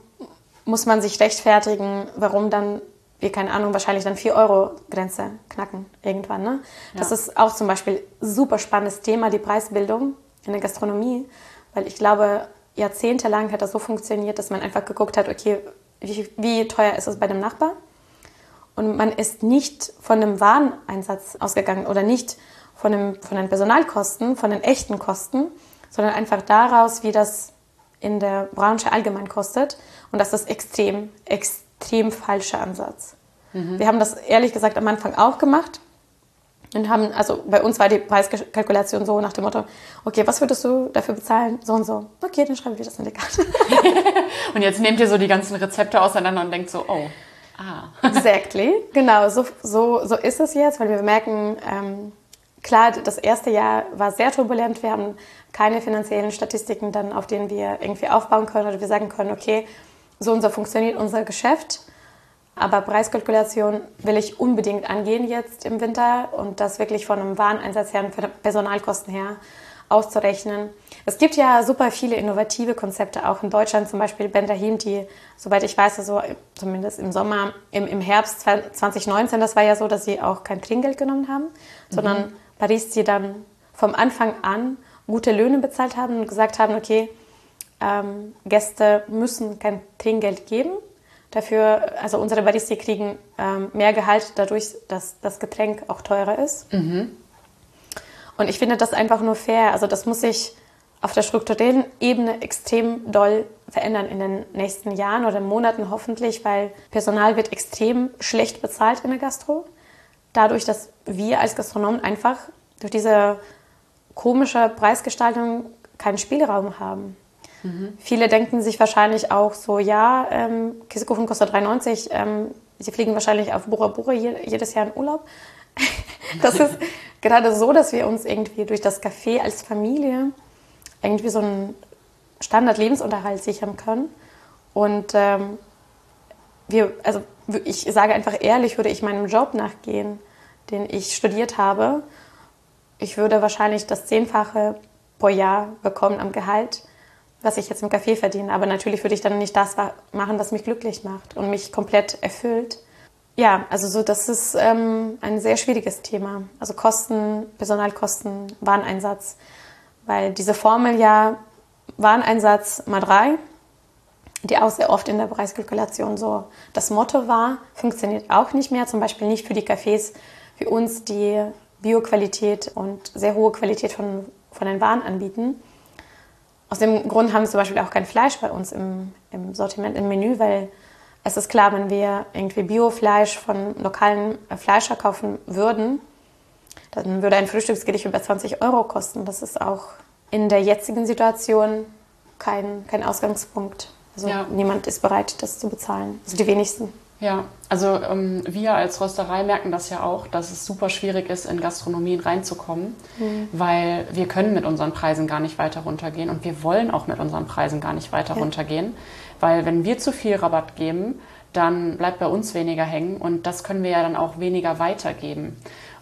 muss man sich rechtfertigen, warum dann wir, keine Ahnung, wahrscheinlich dann 4-Euro-Grenze knacken irgendwann. Ne? Ja. Das ist auch zum Beispiel ein super spannendes Thema, die Preisbildung in der Gastronomie, weil ich glaube, jahrzehntelang hat das so funktioniert, dass man einfach geguckt hat, okay, wie, wie teuer ist es bei dem Nachbar? Und man ist nicht von einem Wareneinsatz ausgegangen oder nicht von, dem, von den Personalkosten, von den echten Kosten, sondern einfach daraus, wie das in der Branche allgemein kostet. Und das ist extrem, extrem falscher Ansatz. Mhm. Wir haben das ehrlich gesagt am Anfang auch gemacht und haben, also bei uns war die Preiskalkulation so nach dem Motto, okay, was würdest du dafür bezahlen? So und so. Okay, dann schreiben wir das in die Karte. [laughs] und jetzt nehmt ihr so die ganzen Rezepte auseinander und denkt so, oh, ah. exactly, genau, so, so, so ist es jetzt, weil wir merken, ähm, Klar, das erste Jahr war sehr turbulent. Wir haben keine finanziellen Statistiken dann, auf denen wir irgendwie aufbauen können oder wir sagen können, okay, so so funktioniert unser Geschäft. Aber Preiskalkulation will ich unbedingt angehen jetzt im Winter und das wirklich von einem Wareneinsatz her und von Personalkosten her auszurechnen. Es gibt ja super viele innovative Konzepte, auch in Deutschland, zum Beispiel Ben Rahim, die, soweit ich weiß, also zumindest im Sommer, im, im Herbst 2019, das war ja so, dass sie auch kein Trinkgeld genommen haben, mhm. Paris, die dann vom Anfang an gute Löhne bezahlt haben und gesagt haben, okay, ähm, Gäste müssen kein Trinkgeld geben. Dafür, also unsere Baristi kriegen ähm, mehr Gehalt dadurch, dass das Getränk auch teurer ist. Mhm. Und ich finde das einfach nur fair. Also das muss sich auf der strukturellen Ebene extrem doll verändern in den nächsten Jahren oder Monaten hoffentlich, weil Personal wird extrem schlecht bezahlt in der Gastro dadurch, dass wir als Gastronomen einfach durch diese komische Preisgestaltung keinen Spielraum haben. Mhm. Viele denken sich wahrscheinlich auch so, ja, ähm, Käsekuchen kostet 3,90, ähm, sie fliegen wahrscheinlich auf Bora Bora jedes Jahr in Urlaub. [laughs] das ist [laughs] gerade so, dass wir uns irgendwie durch das Café als Familie irgendwie so einen Standard-Lebensunterhalt sichern können. Und ähm, wir, also ich sage einfach ehrlich, würde ich meinem Job nachgehen, den ich studiert habe, ich würde wahrscheinlich das Zehnfache pro Jahr bekommen am Gehalt, was ich jetzt im Café verdiene. Aber natürlich würde ich dann nicht das machen, was mich glücklich macht und mich komplett erfüllt. Ja, also so, das ist ähm, ein sehr schwieriges Thema. Also Kosten, Personalkosten, Wareneinsatz. Weil diese Formel ja Wareneinsatz mal drei die auch sehr oft in der Preiskalkulation so das Motto war, funktioniert auch nicht mehr. Zum Beispiel nicht für die Cafés wie uns, die Bioqualität und sehr hohe Qualität von, von den Waren anbieten. Aus dem Grund haben wir zum Beispiel auch kein Fleisch bei uns im, im Sortiment, im Menü, weil es ist klar, wenn wir irgendwie Biofleisch von lokalen Fleischer kaufen würden, dann würde ein Frühstücksgericht über 20 Euro kosten. Das ist auch in der jetzigen Situation kein, kein Ausgangspunkt. Also ja. niemand ist bereit, das zu bezahlen. Also die wenigsten. Ja, also ähm, wir als Rösterei merken das ja auch, dass es super schwierig ist, in Gastronomien reinzukommen, mhm. weil wir können mit unseren Preisen gar nicht weiter runtergehen und wir wollen auch mit unseren Preisen gar nicht weiter ja. runtergehen, weil wenn wir zu viel Rabatt geben, dann bleibt bei uns weniger hängen und das können wir ja dann auch weniger weitergeben.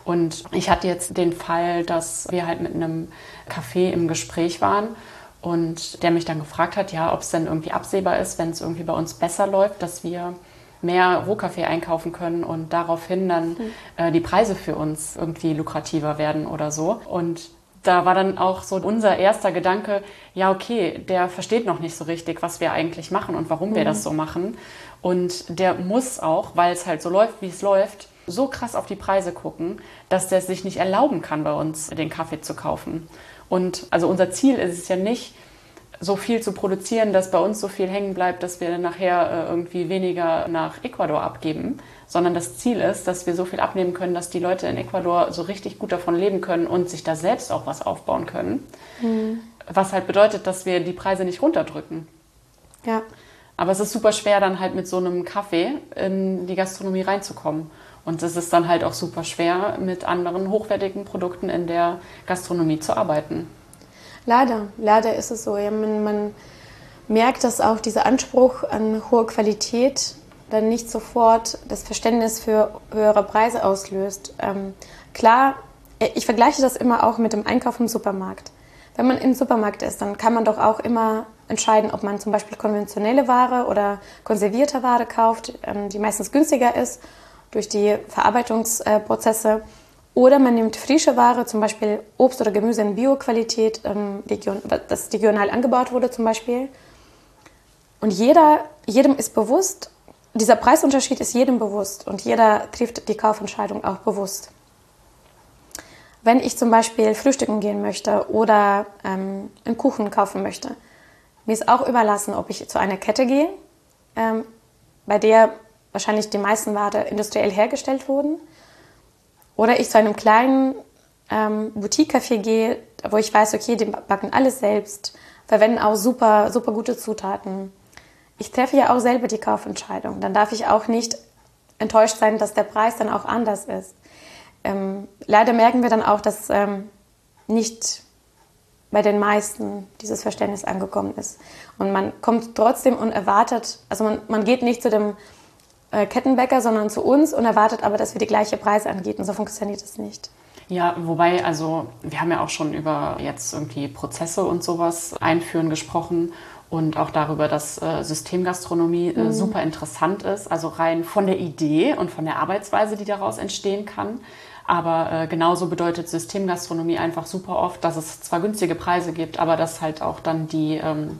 Und ich hatte jetzt den Fall, dass wir halt mit einem Café im Gespräch waren und der mich dann gefragt hat, ja, ob es denn irgendwie absehbar ist, wenn es irgendwie bei uns besser läuft, dass wir mehr Rohkaffee einkaufen können und daraufhin dann mhm. äh, die Preise für uns irgendwie lukrativer werden oder so. Und da war dann auch so unser erster Gedanke, ja, okay, der versteht noch nicht so richtig, was wir eigentlich machen und warum mhm. wir das so machen. Und der muss auch, weil es halt so läuft, wie es läuft, so krass auf die Preise gucken, dass der sich nicht erlauben kann, bei uns den Kaffee zu kaufen. Und also unser Ziel ist es ja nicht, so viel zu produzieren, dass bei uns so viel hängen bleibt, dass wir dann nachher äh, irgendwie weniger nach Ecuador abgeben, sondern das Ziel ist, dass wir so viel abnehmen können, dass die Leute in Ecuador so richtig gut davon leben können und sich da selbst auch was aufbauen können. Mhm. Was halt bedeutet, dass wir die Preise nicht runterdrücken. Ja. Aber es ist super schwer, dann halt mit so einem Kaffee in die Gastronomie reinzukommen. Und es ist dann halt auch super schwer, mit anderen hochwertigen Produkten in der Gastronomie zu arbeiten. Leider, leider ist es so. Ja, man, man merkt, dass auch dieser Anspruch an hohe Qualität dann nicht sofort das Verständnis für höhere Preise auslöst. Ähm, klar, ich vergleiche das immer auch mit dem Einkauf im Supermarkt. Wenn man im Supermarkt ist, dann kann man doch auch immer entscheiden, ob man zum Beispiel konventionelle Ware oder konservierte Ware kauft, ähm, die meistens günstiger ist durch die Verarbeitungsprozesse. Oder man nimmt frische Ware, zum Beispiel Obst oder Gemüse in Bioqualität, ähm, das regional angebaut wurde zum Beispiel. Und jeder, jedem ist bewusst, dieser Preisunterschied ist jedem bewusst und jeder trifft die Kaufentscheidung auch bewusst. Wenn ich zum Beispiel frühstücken gehen möchte oder ähm, einen Kuchen kaufen möchte, mir ist auch überlassen, ob ich zu einer Kette gehe, ähm, bei der wahrscheinlich die meisten Ware industriell hergestellt wurden. Oder ich zu einem kleinen ähm, Boutique-Café gehe, wo ich weiß, okay, die backen alles selbst, verwenden auch super, super gute Zutaten. Ich treffe ja auch selber die Kaufentscheidung. Dann darf ich auch nicht enttäuscht sein, dass der Preis dann auch anders ist. Ähm, leider merken wir dann auch, dass ähm, nicht bei den meisten dieses Verständnis angekommen ist. Und man kommt trotzdem unerwartet, also man, man geht nicht zu dem äh, Kettenbäcker, sondern zu uns und erwartet aber, dass wir die gleiche Preise anbieten. So funktioniert es nicht. Ja, wobei, also wir haben ja auch schon über jetzt irgendwie Prozesse und sowas einführen gesprochen und auch darüber, dass äh, Systemgastronomie äh, mhm. super interessant ist, also rein von der Idee und von der Arbeitsweise, die daraus entstehen kann. Aber äh, genauso bedeutet Systemgastronomie einfach super oft, dass es zwar günstige Preise gibt, aber dass halt auch dann die ähm,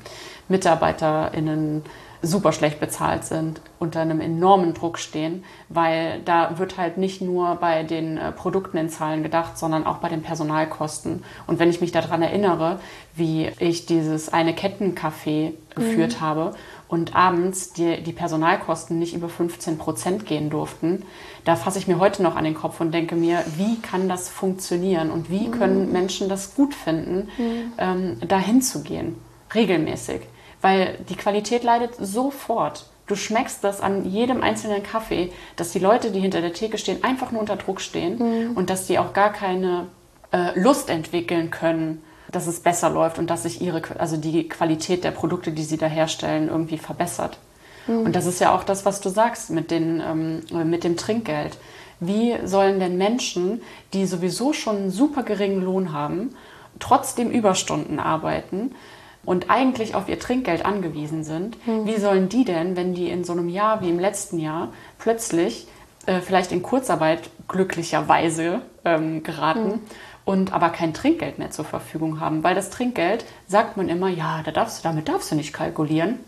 MitarbeiterInnen super schlecht bezahlt sind, unter einem enormen Druck stehen, weil da wird halt nicht nur bei den äh, Produkten in Zahlen gedacht, sondern auch bei den Personalkosten. Und wenn ich mich daran erinnere, wie ich dieses eine Kettencafé geführt mhm. habe und abends die, die Personalkosten nicht über 15 Prozent gehen durften, da fasse ich mir heute noch an den Kopf und denke mir, wie kann das funktionieren und wie mhm. können Menschen das gut finden, mhm. ähm, dahin zu gehen, regelmäßig weil die Qualität leidet sofort. Du schmeckst das an jedem einzelnen Kaffee, dass die Leute, die hinter der Theke stehen, einfach nur unter Druck stehen mhm. und dass die auch gar keine äh, Lust entwickeln können, dass es besser läuft und dass sich ihre, also die Qualität der Produkte, die sie da herstellen, irgendwie verbessert. Mhm. Und das ist ja auch das, was du sagst mit, den, ähm, mit dem Trinkgeld. Wie sollen denn Menschen, die sowieso schon einen super geringen Lohn haben, trotzdem Überstunden arbeiten? Und eigentlich auf ihr Trinkgeld angewiesen sind, mhm. wie sollen die denn, wenn die in so einem Jahr wie im letzten Jahr plötzlich äh, vielleicht in Kurzarbeit glücklicherweise ähm, geraten mhm. und aber kein Trinkgeld mehr zur Verfügung haben? Weil das Trinkgeld, sagt man immer, ja, da darfst du, damit darfst du nicht kalkulieren.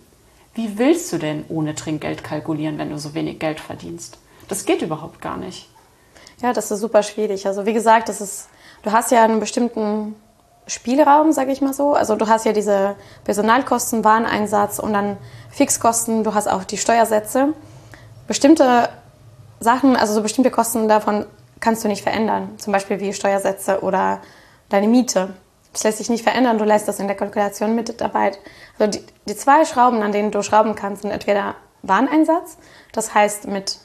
Wie willst du denn ohne Trinkgeld kalkulieren, wenn du so wenig Geld verdienst? Das geht überhaupt gar nicht. Ja, das ist super schwierig. Also wie gesagt, das ist, du hast ja einen bestimmten Spielraum, sage ich mal so. Also du hast ja diese Personalkosten, Wareneinsatz und dann Fixkosten, du hast auch die Steuersätze. Bestimmte Sachen, also so bestimmte Kosten davon kannst du nicht verändern. Zum Beispiel wie Steuersätze oder deine Miete. Das lässt sich nicht verändern, du lässt das in der Kalkulation mit dabei. Also die, die zwei Schrauben, an denen du schrauben kannst, sind entweder Wareneinsatz, das heißt mit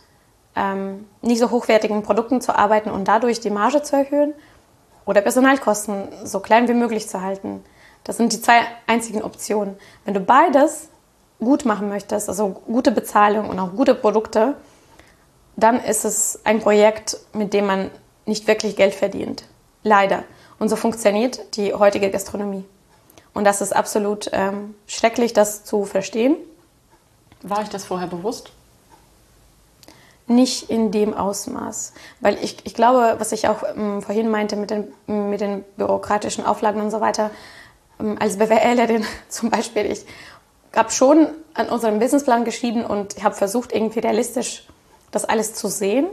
ähm, nicht so hochwertigen Produkten zu arbeiten und dadurch die Marge zu erhöhen oder Personalkosten so klein wie möglich zu halten. Das sind die zwei einzigen Optionen. Wenn du beides gut machen möchtest, also gute Bezahlung und auch gute Produkte, dann ist es ein Projekt, mit dem man nicht wirklich Geld verdient. Leider. Und so funktioniert die heutige Gastronomie. Und das ist absolut ähm, schrecklich, das zu verstehen. War euch das vorher bewusst? Nicht in dem Ausmaß. Weil ich, ich glaube, was ich auch ähm, vorhin meinte mit den, mit den bürokratischen Auflagen und so weiter, ähm, als BWLerin [laughs] zum Beispiel, ich habe schon an unserem Businessplan geschrieben und habe versucht, irgendwie realistisch das alles zu sehen.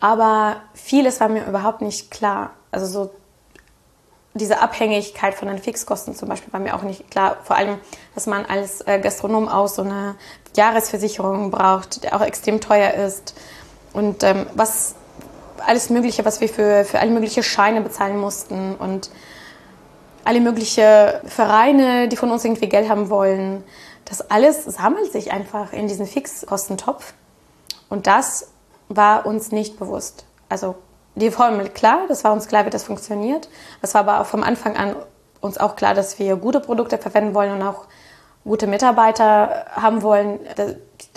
Aber vieles war mir überhaupt nicht klar. Also so diese Abhängigkeit von den Fixkosten zum Beispiel war mir auch nicht klar. Vor allem, dass man als äh, Gastronom auch so eine Jahresversicherung braucht, der auch extrem teuer ist. Und ähm, was alles Mögliche, was wir für, für alle möglichen Scheine bezahlen mussten und alle möglichen Vereine, die von uns irgendwie Geld haben wollen. Das alles sammelt sich einfach in diesen Fixkostentopf. Und das war uns nicht bewusst. Also die Formel klar, das war uns klar, wie das funktioniert. Es war aber auch vom Anfang an uns auch klar, dass wir gute Produkte verwenden wollen und auch gute Mitarbeiter haben wollen.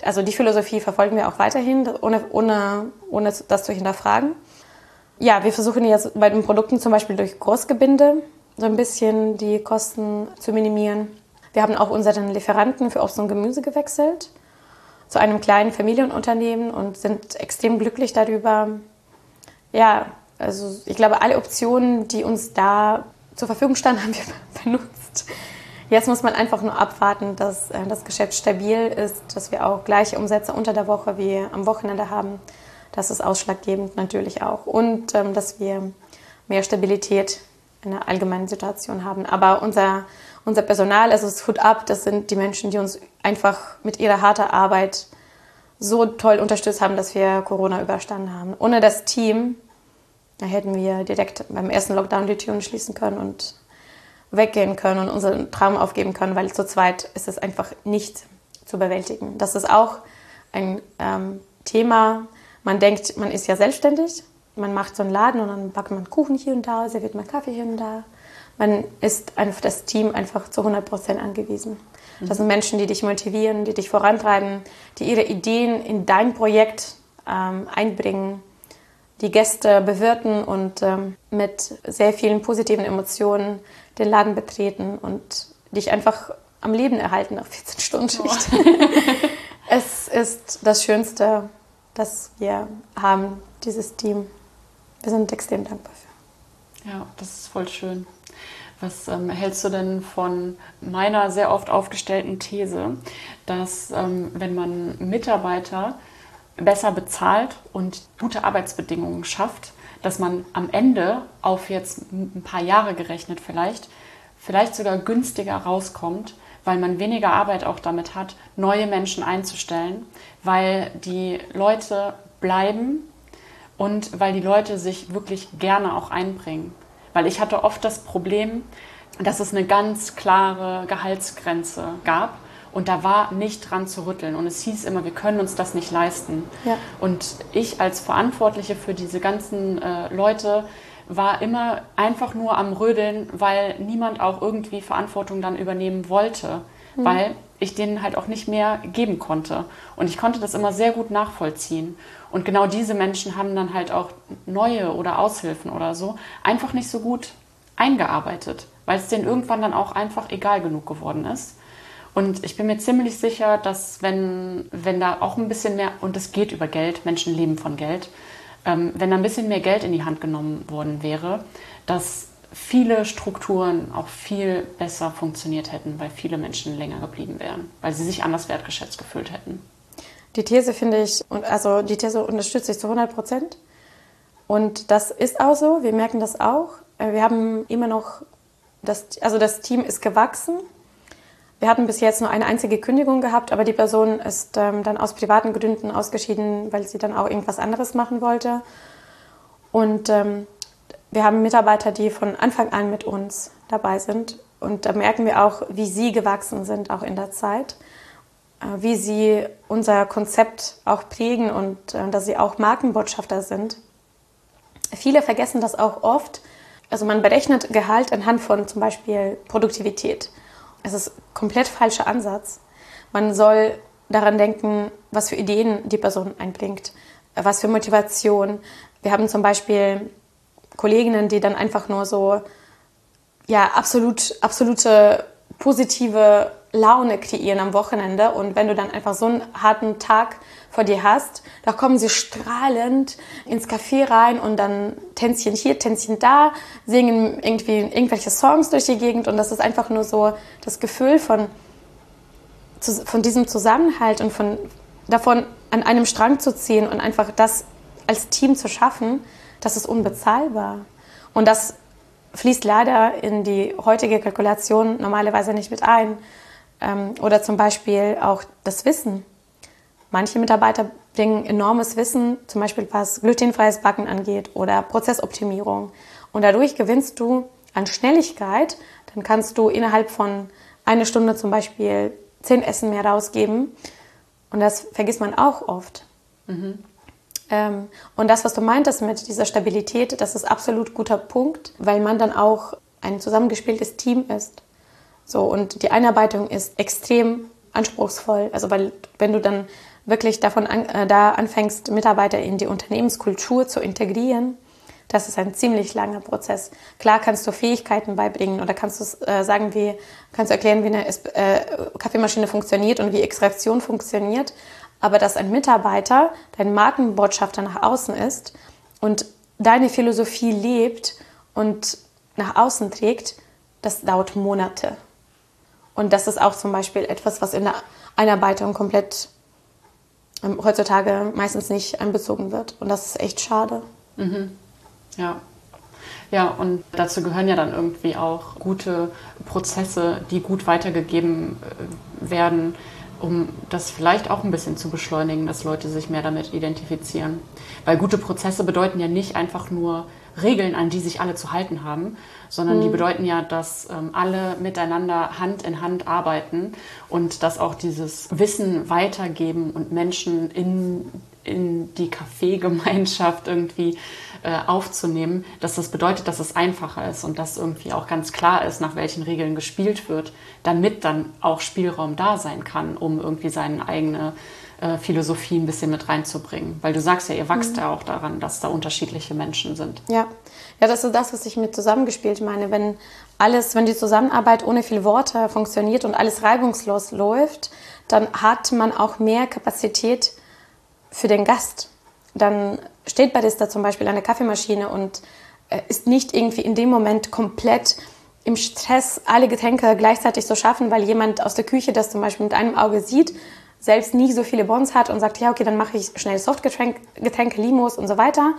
Also die Philosophie verfolgen wir auch weiterhin, ohne, ohne, ohne das zu hinterfragen. Ja, wir versuchen jetzt bei den Produkten zum Beispiel durch Großgebinde so ein bisschen die Kosten zu minimieren. Wir haben auch unseren Lieferanten für Obst und Gemüse gewechselt zu einem kleinen Familienunternehmen und sind extrem glücklich darüber. Ja, also ich glaube, alle Optionen, die uns da zur Verfügung standen, [laughs] haben wir benutzt. Jetzt muss man einfach nur abwarten, dass äh, das Geschäft stabil ist, dass wir auch gleiche Umsätze unter der Woche wie am Wochenende haben. Das ist ausschlaggebend natürlich auch. Und ähm, dass wir mehr Stabilität in der allgemeinen Situation haben. Aber unser unser Personal, also das Food Up, das sind die Menschen, die uns einfach mit ihrer harten Arbeit so toll unterstützt haben, dass wir Corona überstanden haben. Ohne das Team da hätten wir direkt beim ersten Lockdown die Türen schließen können und weggehen können und unseren Traum aufgeben können, weil zu zweit ist es einfach nicht zu bewältigen. Das ist auch ein ähm, Thema. Man denkt, man ist ja selbstständig, man macht so einen Laden und dann backt man Kuchen hier und da, serviert man Kaffee hier und da man ist auf das Team einfach zu 100 Prozent angewiesen. Mhm. Das sind Menschen, die dich motivieren, die dich vorantreiben, die ihre Ideen in dein Projekt ähm, einbringen, die Gäste bewirten und ähm, mit sehr vielen positiven Emotionen den Laden betreten und dich einfach am Leben erhalten nach 14 Stunden Schicht. Oh. [laughs] es ist das Schönste, das wir haben, dieses Team. Wir sind extrem dankbar für. Ja, das ist voll schön. Was ähm, hältst du denn von meiner sehr oft aufgestellten These, dass ähm, wenn man Mitarbeiter besser bezahlt und gute Arbeitsbedingungen schafft, dass man am Ende auf jetzt ein paar Jahre gerechnet vielleicht, vielleicht sogar günstiger rauskommt, weil man weniger Arbeit auch damit hat, neue Menschen einzustellen, weil die Leute bleiben und weil die Leute sich wirklich gerne auch einbringen. Weil ich hatte oft das Problem, dass es eine ganz klare Gehaltsgrenze gab und da war nicht dran zu rütteln. Und es hieß immer, wir können uns das nicht leisten. Ja. Und ich als Verantwortliche für diese ganzen äh, Leute war immer einfach nur am Rödeln, weil niemand auch irgendwie Verantwortung dann übernehmen wollte, mhm. weil ich denen halt auch nicht mehr geben konnte. Und ich konnte das immer sehr gut nachvollziehen. Und genau diese Menschen haben dann halt auch neue oder Aushilfen oder so einfach nicht so gut eingearbeitet, weil es denen irgendwann dann auch einfach egal genug geworden ist. Und ich bin mir ziemlich sicher, dass wenn, wenn da auch ein bisschen mehr, und es geht über Geld, Menschen leben von Geld, ähm, wenn da ein bisschen mehr Geld in die Hand genommen worden wäre, dass viele Strukturen auch viel besser funktioniert hätten, weil viele Menschen länger geblieben wären, weil sie sich anders wertgeschätzt gefühlt hätten. Die These finde ich, also die These unterstütze ich zu 100 Prozent. Und das ist auch so, wir merken das auch. Äh, wir haben immer noch, das, also das Team ist gewachsen. Wir hatten bis jetzt nur eine einzige Kündigung gehabt, aber die Person ist ähm, dann aus privaten Gründen ausgeschieden, weil sie dann auch irgendwas anderes machen wollte. Und ähm, wir haben Mitarbeiter, die von Anfang an mit uns dabei sind. Und da merken wir auch, wie sie gewachsen sind, auch in der Zeit. Äh, wie sie unser Konzept auch prägen und äh, dass sie auch Markenbotschafter sind. Viele vergessen das auch oft. Also man berechnet Gehalt anhand von zum Beispiel Produktivität. Es ist ein komplett falscher Ansatz. Man soll daran denken, was für Ideen die Person einbringt, was für Motivation. Wir haben zum Beispiel Kolleginnen, die dann einfach nur so ja absolut absolute positive Laune kreieren am Wochenende. Und wenn du dann einfach so einen harten Tag vor dir hast, da kommen sie strahlend ins Café rein und dann Tänzchen hier, Tänzchen da, singen irgendwie irgendwelche Songs durch die Gegend. Und das ist einfach nur so das Gefühl von, von diesem Zusammenhalt und von davon an einem Strang zu ziehen und einfach das als Team zu schaffen, das ist unbezahlbar. Und das fließt leider in die heutige Kalkulation normalerweise nicht mit ein. Ähm, oder zum Beispiel auch das Wissen. Manche Mitarbeiter bringen enormes Wissen, zum Beispiel was glutenfreies Backen angeht oder Prozessoptimierung. Und dadurch gewinnst du an Schnelligkeit. Dann kannst du innerhalb von einer Stunde zum Beispiel zehn Essen mehr rausgeben. Und das vergisst man auch oft. Mhm. Ähm, und das, was du meintest mit dieser Stabilität, das ist absolut guter Punkt, weil man dann auch ein zusammengespieltes Team ist. So, und die Einarbeitung ist extrem anspruchsvoll. Also, weil, wenn du dann wirklich davon an, äh, da anfängst, Mitarbeiter in die Unternehmenskultur zu integrieren, das ist ein ziemlich langer Prozess. Klar kannst du Fähigkeiten beibringen oder kannst du äh, sagen, wie kannst du erklären, wie eine äh, Kaffeemaschine funktioniert und wie Extraktion funktioniert. Aber dass ein Mitarbeiter dein Markenbotschafter nach außen ist und deine Philosophie lebt und nach außen trägt, das dauert Monate. Und das ist auch zum Beispiel etwas, was in der Einarbeitung komplett ähm, heutzutage meistens nicht einbezogen wird. Und das ist echt schade. Mhm. Ja. Ja, und dazu gehören ja dann irgendwie auch gute Prozesse, die gut weitergegeben äh, werden, um das vielleicht auch ein bisschen zu beschleunigen, dass Leute sich mehr damit identifizieren. Weil gute Prozesse bedeuten ja nicht einfach nur Regeln, an die sich alle zu halten haben, sondern mhm. die bedeuten ja, dass ähm, alle miteinander Hand in Hand arbeiten und dass auch dieses Wissen weitergeben und Menschen in, in die Kaffeegemeinschaft irgendwie äh, aufzunehmen, dass das bedeutet, dass es einfacher ist und dass irgendwie auch ganz klar ist, nach welchen Regeln gespielt wird, damit dann auch Spielraum da sein kann, um irgendwie seine eigene äh, Philosophie ein bisschen mit reinzubringen. Weil du sagst ja, ihr wachst mhm. ja auch daran, dass da unterschiedliche Menschen sind. Ja. Ja, das ist das, was ich mit zusammengespielt meine. Wenn alles, wenn die Zusammenarbeit ohne viel Worte funktioniert und alles reibungslos läuft, dann hat man auch mehr Kapazität für den Gast. Dann steht Barista zum Beispiel an der Kaffeemaschine und äh, ist nicht irgendwie in dem Moment komplett im Stress, alle Getränke gleichzeitig zu schaffen, weil jemand aus der Küche das zum Beispiel mit einem Auge sieht selbst nie so viele Bonds hat und sagt, ja, okay, dann mache ich schnell Softgetränke, Getränke, Limos und so weiter,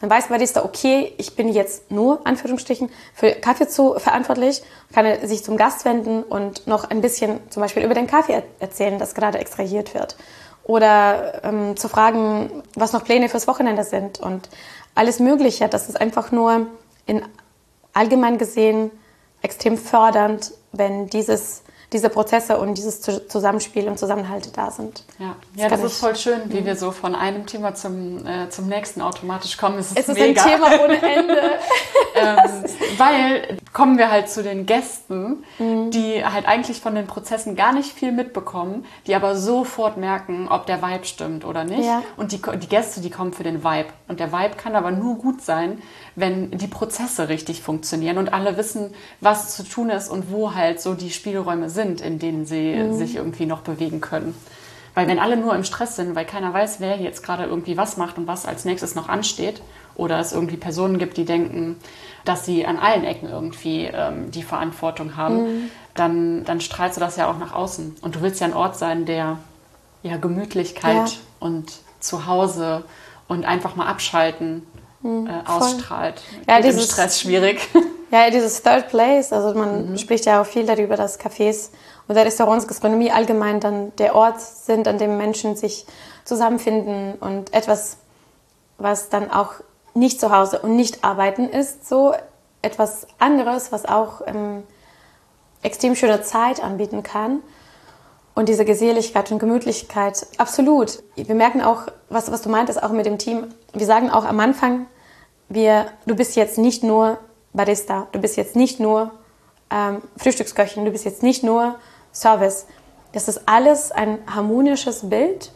dann weiß Barista, okay, ich bin jetzt nur, Anführungsstrichen, für Kaffee zu verantwortlich, kann er sich zum Gast wenden und noch ein bisschen zum Beispiel über den Kaffee erzählen, das gerade extrahiert wird. Oder ähm, zu fragen, was noch Pläne fürs Wochenende sind und alles Mögliche. Das ist einfach nur in allgemein gesehen extrem fördernd, wenn dieses diese Prozesse und dieses Zusammenspiel und Zusammenhalt da sind. Ja, das, ja, das ist voll schön, wie wir so von einem Thema zum, äh, zum nächsten automatisch kommen. Es ist, es ist mega. ein Thema ohne [laughs] Ende. ähm, weil kommen wir halt zu den Gästen, mhm. die halt eigentlich von den Prozessen gar nicht viel mitbekommen, die aber sofort merken, ob der Vibe stimmt oder nicht. Ja. Und die, die Gäste, die kommen für den Vibe. Und der Vibe kann aber nur gut sein, wenn die Prozesse richtig funktionieren und alle wissen, was zu tun ist und wo halt so die Spielräume sind, in denen sie mhm. sich irgendwie noch bewegen können. Weil wenn alle nur im Stress sind, weil keiner weiß, wer jetzt gerade irgendwie was macht und was als nächstes noch ansteht, oder es irgendwie Personen gibt, die denken, dass sie an allen Ecken irgendwie ähm, die Verantwortung haben, mhm. dann, dann strahlst du das ja auch nach außen. Und du willst ja ein Ort sein, der ja Gemütlichkeit ja. und Zuhause und einfach mal abschalten mhm, äh, ausstrahlt. Ja, dieses, Stress schwierig. [laughs] Ja, dieses Third Place, also man mhm. spricht ja auch viel darüber, dass Cafés oder Restaurants, Gastronomie allgemein dann der Ort sind, an dem Menschen sich zusammenfinden und etwas, was dann auch nicht zu Hause und nicht arbeiten ist, so etwas anderes, was auch ähm, extrem schöne Zeit anbieten kann. Und diese Geselligkeit und Gemütlichkeit, absolut. Wir merken auch, was, was du meintest, auch mit dem Team. Wir sagen auch am Anfang, wir, du bist jetzt nicht nur Barista, du bist jetzt nicht nur ähm, Frühstücksköchin, du bist jetzt nicht nur Service. Das ist alles ein harmonisches Bild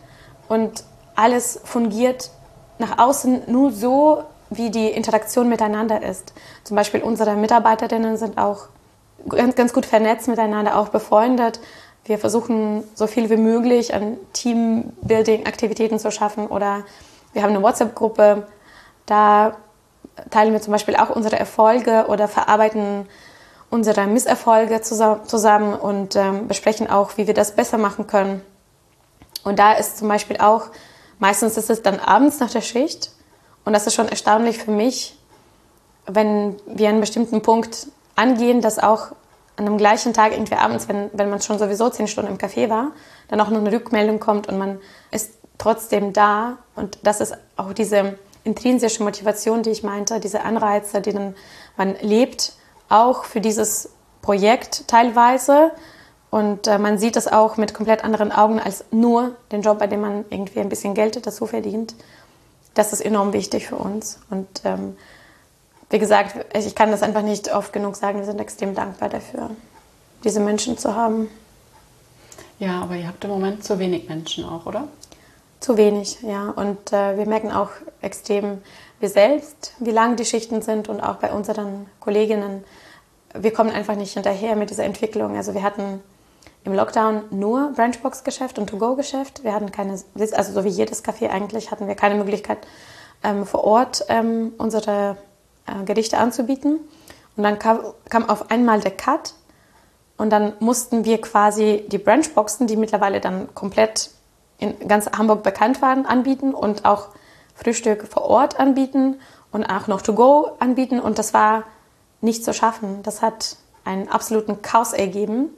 und alles fungiert nach außen nur so, wie die Interaktion miteinander ist. Zum Beispiel unsere Mitarbeiterinnen sind auch ganz, ganz gut vernetzt miteinander, auch befreundet. Wir versuchen so viel wie möglich an Teambuilding-Aktivitäten zu schaffen oder wir haben eine WhatsApp-Gruppe, da teilen wir zum Beispiel auch unsere Erfolge oder verarbeiten unsere Misserfolge zusammen und ähm, besprechen auch, wie wir das besser machen können. Und da ist zum Beispiel auch, meistens ist es dann abends nach der Schicht und das ist schon erstaunlich für mich, wenn wir einen bestimmten Punkt angehen, dass auch an dem gleichen Tag irgendwie abends, wenn, wenn man schon sowieso zehn Stunden im Café war, dann auch noch eine Rückmeldung kommt und man ist trotzdem da. Und das ist auch diese intrinsische Motivation, die ich meinte, diese Anreize, denen man lebt, auch für dieses Projekt teilweise. Und äh, man sieht es auch mit komplett anderen Augen als nur den Job, bei dem man irgendwie ein bisschen Geld dazu verdient. Das ist enorm wichtig für uns. Und ähm, wie gesagt, ich kann das einfach nicht oft genug sagen. Wir sind extrem dankbar dafür, diese Menschen zu haben. Ja, aber ihr habt im Moment zu wenig Menschen auch, oder? Zu wenig, ja. Und äh, wir merken auch extrem, wir selbst, wie lang die Schichten sind und auch bei unseren Kolleginnen. Wir kommen einfach nicht hinterher mit dieser Entwicklung. Also wir hatten im Lockdown nur Branchbox-Geschäft und To-Go-Geschäft. Wir hatten keine, also so wie jedes Café eigentlich, hatten wir keine Möglichkeit, ähm, vor Ort ähm, unsere äh, Gerichte anzubieten. Und dann kam, kam auf einmal der Cut und dann mussten wir quasi die Branchboxen, die mittlerweile dann komplett in ganz Hamburg bekannt waren, anbieten und auch Frühstück vor Ort anbieten und auch noch To-Go anbieten. Und das war nicht zu schaffen. Das hat einen absoluten Chaos ergeben.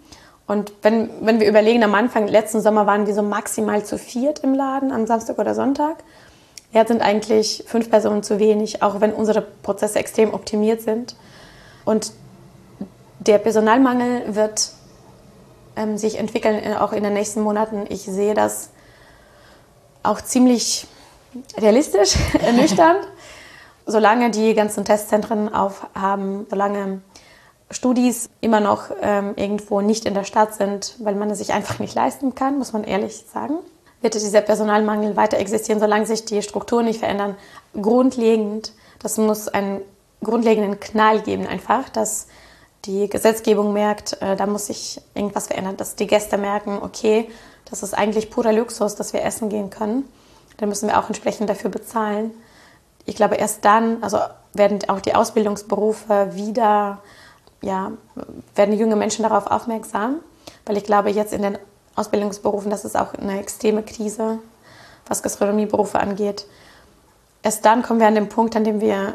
Und wenn, wenn wir überlegen, am Anfang, letzten Sommer waren wir so maximal zu viert im Laden, am Samstag oder Sonntag. Jetzt sind eigentlich fünf Personen zu wenig, auch wenn unsere Prozesse extrem optimiert sind. Und der Personalmangel wird ähm, sich entwickeln, auch in den nächsten Monaten. Ich sehe das auch ziemlich realistisch, [laughs] ernüchternd. solange die ganzen Testzentren aufhaben, solange Studis immer noch ähm, irgendwo nicht in der Stadt sind, weil man es sich einfach nicht leisten kann, muss man ehrlich sagen, wird dieser Personalmangel weiter existieren, solange sich die Strukturen nicht verändern. Grundlegend, das muss einen grundlegenden Knall geben einfach, dass die Gesetzgebung merkt, äh, da muss sich irgendwas verändern, dass die Gäste merken, okay, das ist eigentlich purer Luxus, dass wir essen gehen können. Dann müssen wir auch entsprechend dafür bezahlen. Ich glaube, erst dann, also werden auch die Ausbildungsberufe wieder, ja, werden junge Menschen darauf aufmerksam, weil ich glaube, jetzt in den Ausbildungsberufen, das ist auch eine extreme Krise, was Gastronomieberufe angeht. Erst dann kommen wir an den Punkt, an dem wir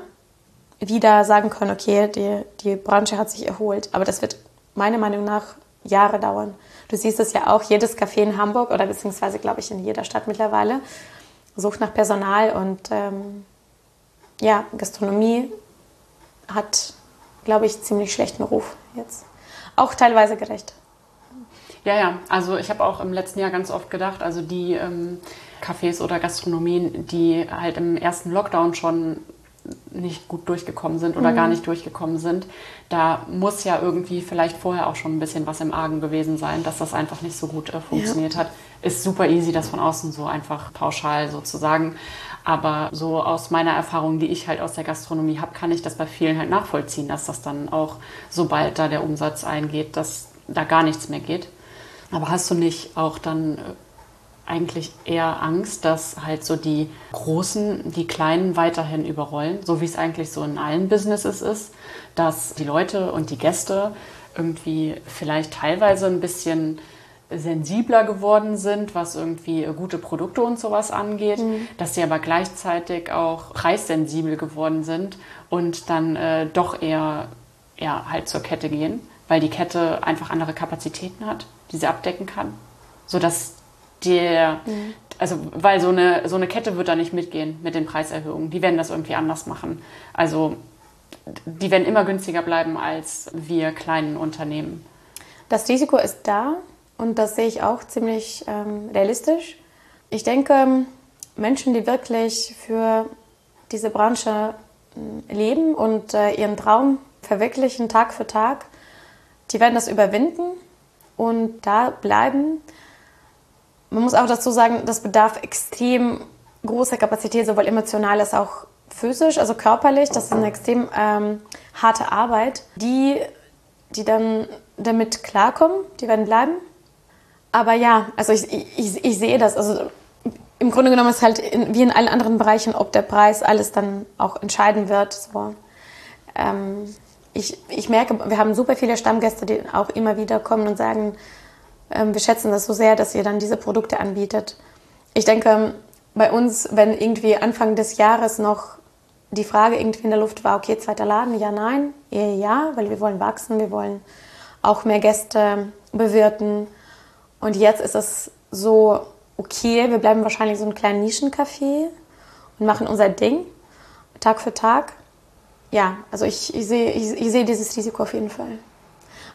wieder sagen können, okay, die, die Branche hat sich erholt. Aber das wird meiner Meinung nach Jahre dauern. Du siehst es ja auch, jedes Café in Hamburg oder beziehungsweise, glaube ich, in jeder Stadt mittlerweile sucht nach Personal und ähm, ja, Gastronomie hat, glaube ich, ziemlich schlechten Ruf jetzt. Auch teilweise gerecht. Ja, ja, also ich habe auch im letzten Jahr ganz oft gedacht, also die ähm, Cafés oder Gastronomien, die halt im ersten Lockdown schon nicht gut durchgekommen sind oder mhm. gar nicht durchgekommen sind, da muss ja irgendwie vielleicht vorher auch schon ein bisschen was im Argen gewesen sein, dass das einfach nicht so gut äh, funktioniert ja. hat. Ist super easy, das von außen so einfach pauschal sozusagen. Aber so aus meiner Erfahrung, die ich halt aus der Gastronomie habe, kann ich das bei vielen halt nachvollziehen, dass das dann auch, sobald da der Umsatz eingeht, dass da gar nichts mehr geht. Aber hast du nicht auch dann äh, eigentlich eher Angst, dass halt so die Großen die Kleinen weiterhin überrollen, so wie es eigentlich so in allen Businesses ist, dass die Leute und die Gäste irgendwie vielleicht teilweise ein bisschen sensibler geworden sind, was irgendwie gute Produkte und sowas angeht, mhm. dass sie aber gleichzeitig auch preissensibel geworden sind und dann äh, doch eher ja, halt zur Kette gehen, weil die Kette einfach andere Kapazitäten hat, die sie abdecken kann, sodass der, mhm. also weil so eine, so eine Kette wird da nicht mitgehen mit den Preiserhöhungen, die werden das irgendwie anders machen. Also die werden immer günstiger bleiben als wir kleinen Unternehmen. Das Risiko ist da und das sehe ich auch ziemlich ähm, realistisch. Ich denke, Menschen, die wirklich für diese Branche äh, leben und äh, ihren Traum verwirklichen Tag für Tag, die werden das überwinden und da bleiben. Man muss auch dazu sagen, das bedarf extrem großer Kapazität, sowohl emotional als auch physisch, also körperlich. Das ist eine extrem ähm, harte Arbeit. Die, die dann damit klarkommen, die werden bleiben. Aber ja, also ich, ich, ich sehe das. Also im Grunde genommen ist halt in, wie in allen anderen Bereichen, ob der Preis alles dann auch entscheiden wird. So. Ähm, ich, ich merke, wir haben super viele Stammgäste, die auch immer wieder kommen und sagen, wir schätzen das so sehr, dass ihr dann diese Produkte anbietet. Ich denke, bei uns, wenn irgendwie Anfang des Jahres noch die Frage irgendwie in der Luft war, okay, zweiter Laden, ja, nein, eher ja, weil wir wollen wachsen, wir wollen auch mehr Gäste bewirten. Und jetzt ist es so, okay, wir bleiben wahrscheinlich so ein kleinen Nischencafé und machen unser Ding, Tag für Tag. Ja, also ich, ich sehe ich, ich seh dieses Risiko auf jeden Fall.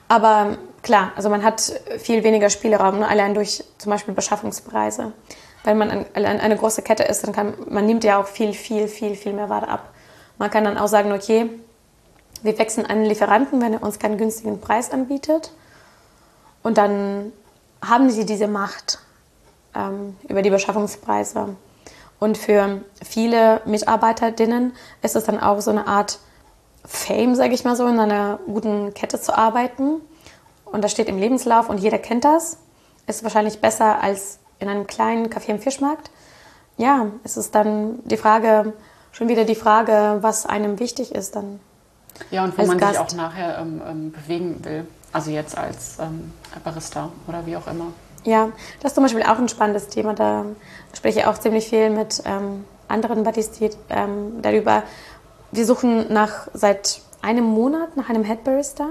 Aber klar, also man hat viel weniger Spielraum, ne? allein durch zum Beispiel Beschaffungspreise. Wenn man ein, eine große Kette ist, dann kann man nimmt ja auch viel, viel, viel, viel mehr Ware ab. Man kann dann auch sagen, okay, wir wechseln einen Lieferanten, wenn er uns keinen günstigen Preis anbietet. Und dann haben sie diese Macht ähm, über die Beschaffungspreise. Und für viele Mitarbeiterinnen ist es dann auch so eine Art Fame, sage ich mal so, in einer guten Kette zu arbeiten. Und das steht im Lebenslauf und jeder kennt das. Ist wahrscheinlich besser als in einem kleinen Café im Fischmarkt. Ja, es ist dann die Frage, schon wieder die Frage, was einem wichtig ist dann. Ja, und wo man Gast. sich auch nachher ähm, ähm, bewegen will. Also jetzt als ähm, Barista oder wie auch immer. Ja, das ist zum Beispiel auch ein spannendes Thema. Da spreche ich auch ziemlich viel mit ähm, anderen Baristi ähm, darüber. Wir suchen nach seit einem Monat nach einem Head Barista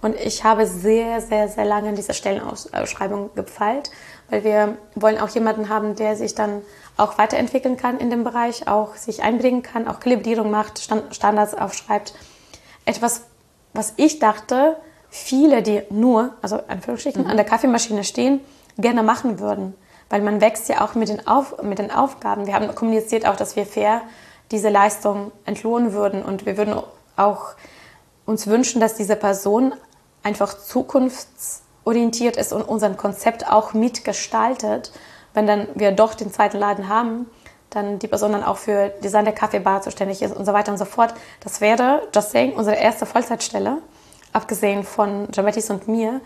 und ich habe sehr, sehr, sehr lange in dieser Stellenausschreibung gefeilt, weil wir wollen auch jemanden haben, der sich dann auch weiterentwickeln kann in dem Bereich, auch sich einbringen kann, auch Kalibrierung macht, Standards aufschreibt. Etwas, was ich dachte, viele, die nur, also Anführungsstrichen, mhm. an der Kaffeemaschine stehen, gerne machen würden. Weil man wächst ja auch mit den, Auf, mit den Aufgaben. Wir haben kommuniziert auch, dass wir fair diese Leistung entlohnen würden und wir würden auch uns wünschen, dass diese Person einfach zukunftsorientiert ist und unser Konzept auch mitgestaltet. Wenn dann wir doch den zweiten Laden haben, dann die Person dann auch für Design der Kaffeebar zuständig ist und so weiter und so fort. Das wäre, just saying, unsere erste Vollzeitstelle abgesehen von Jametis und mir,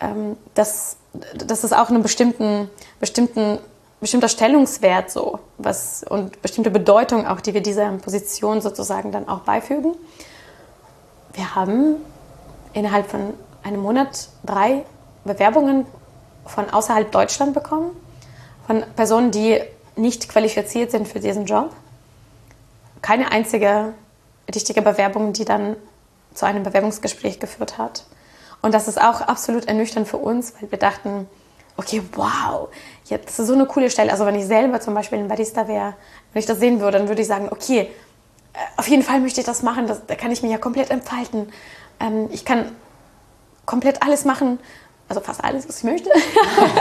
ähm, dass, dass es auch einen bestimmten, bestimmten, bestimmter Stellungswert so was, und bestimmte Bedeutung auch, die wir dieser Position sozusagen dann auch beifügen. Wir haben innerhalb von einem Monat drei Bewerbungen von außerhalb Deutschland bekommen, von Personen, die nicht qualifiziert sind für diesen Job. Keine einzige richtige Bewerbung, die dann zu einem Bewerbungsgespräch geführt hat. Und das ist auch absolut ernüchternd für uns, weil wir dachten, okay, wow, das ist so eine coole Stelle. Also wenn ich selber zum Beispiel ein Barista wäre, wenn ich das sehen würde, dann würde ich sagen, okay, äh, auf jeden Fall möchte ich das machen, das, da kann ich mich ja komplett entfalten. Ähm, ich kann komplett alles machen, also fast alles, was ich möchte.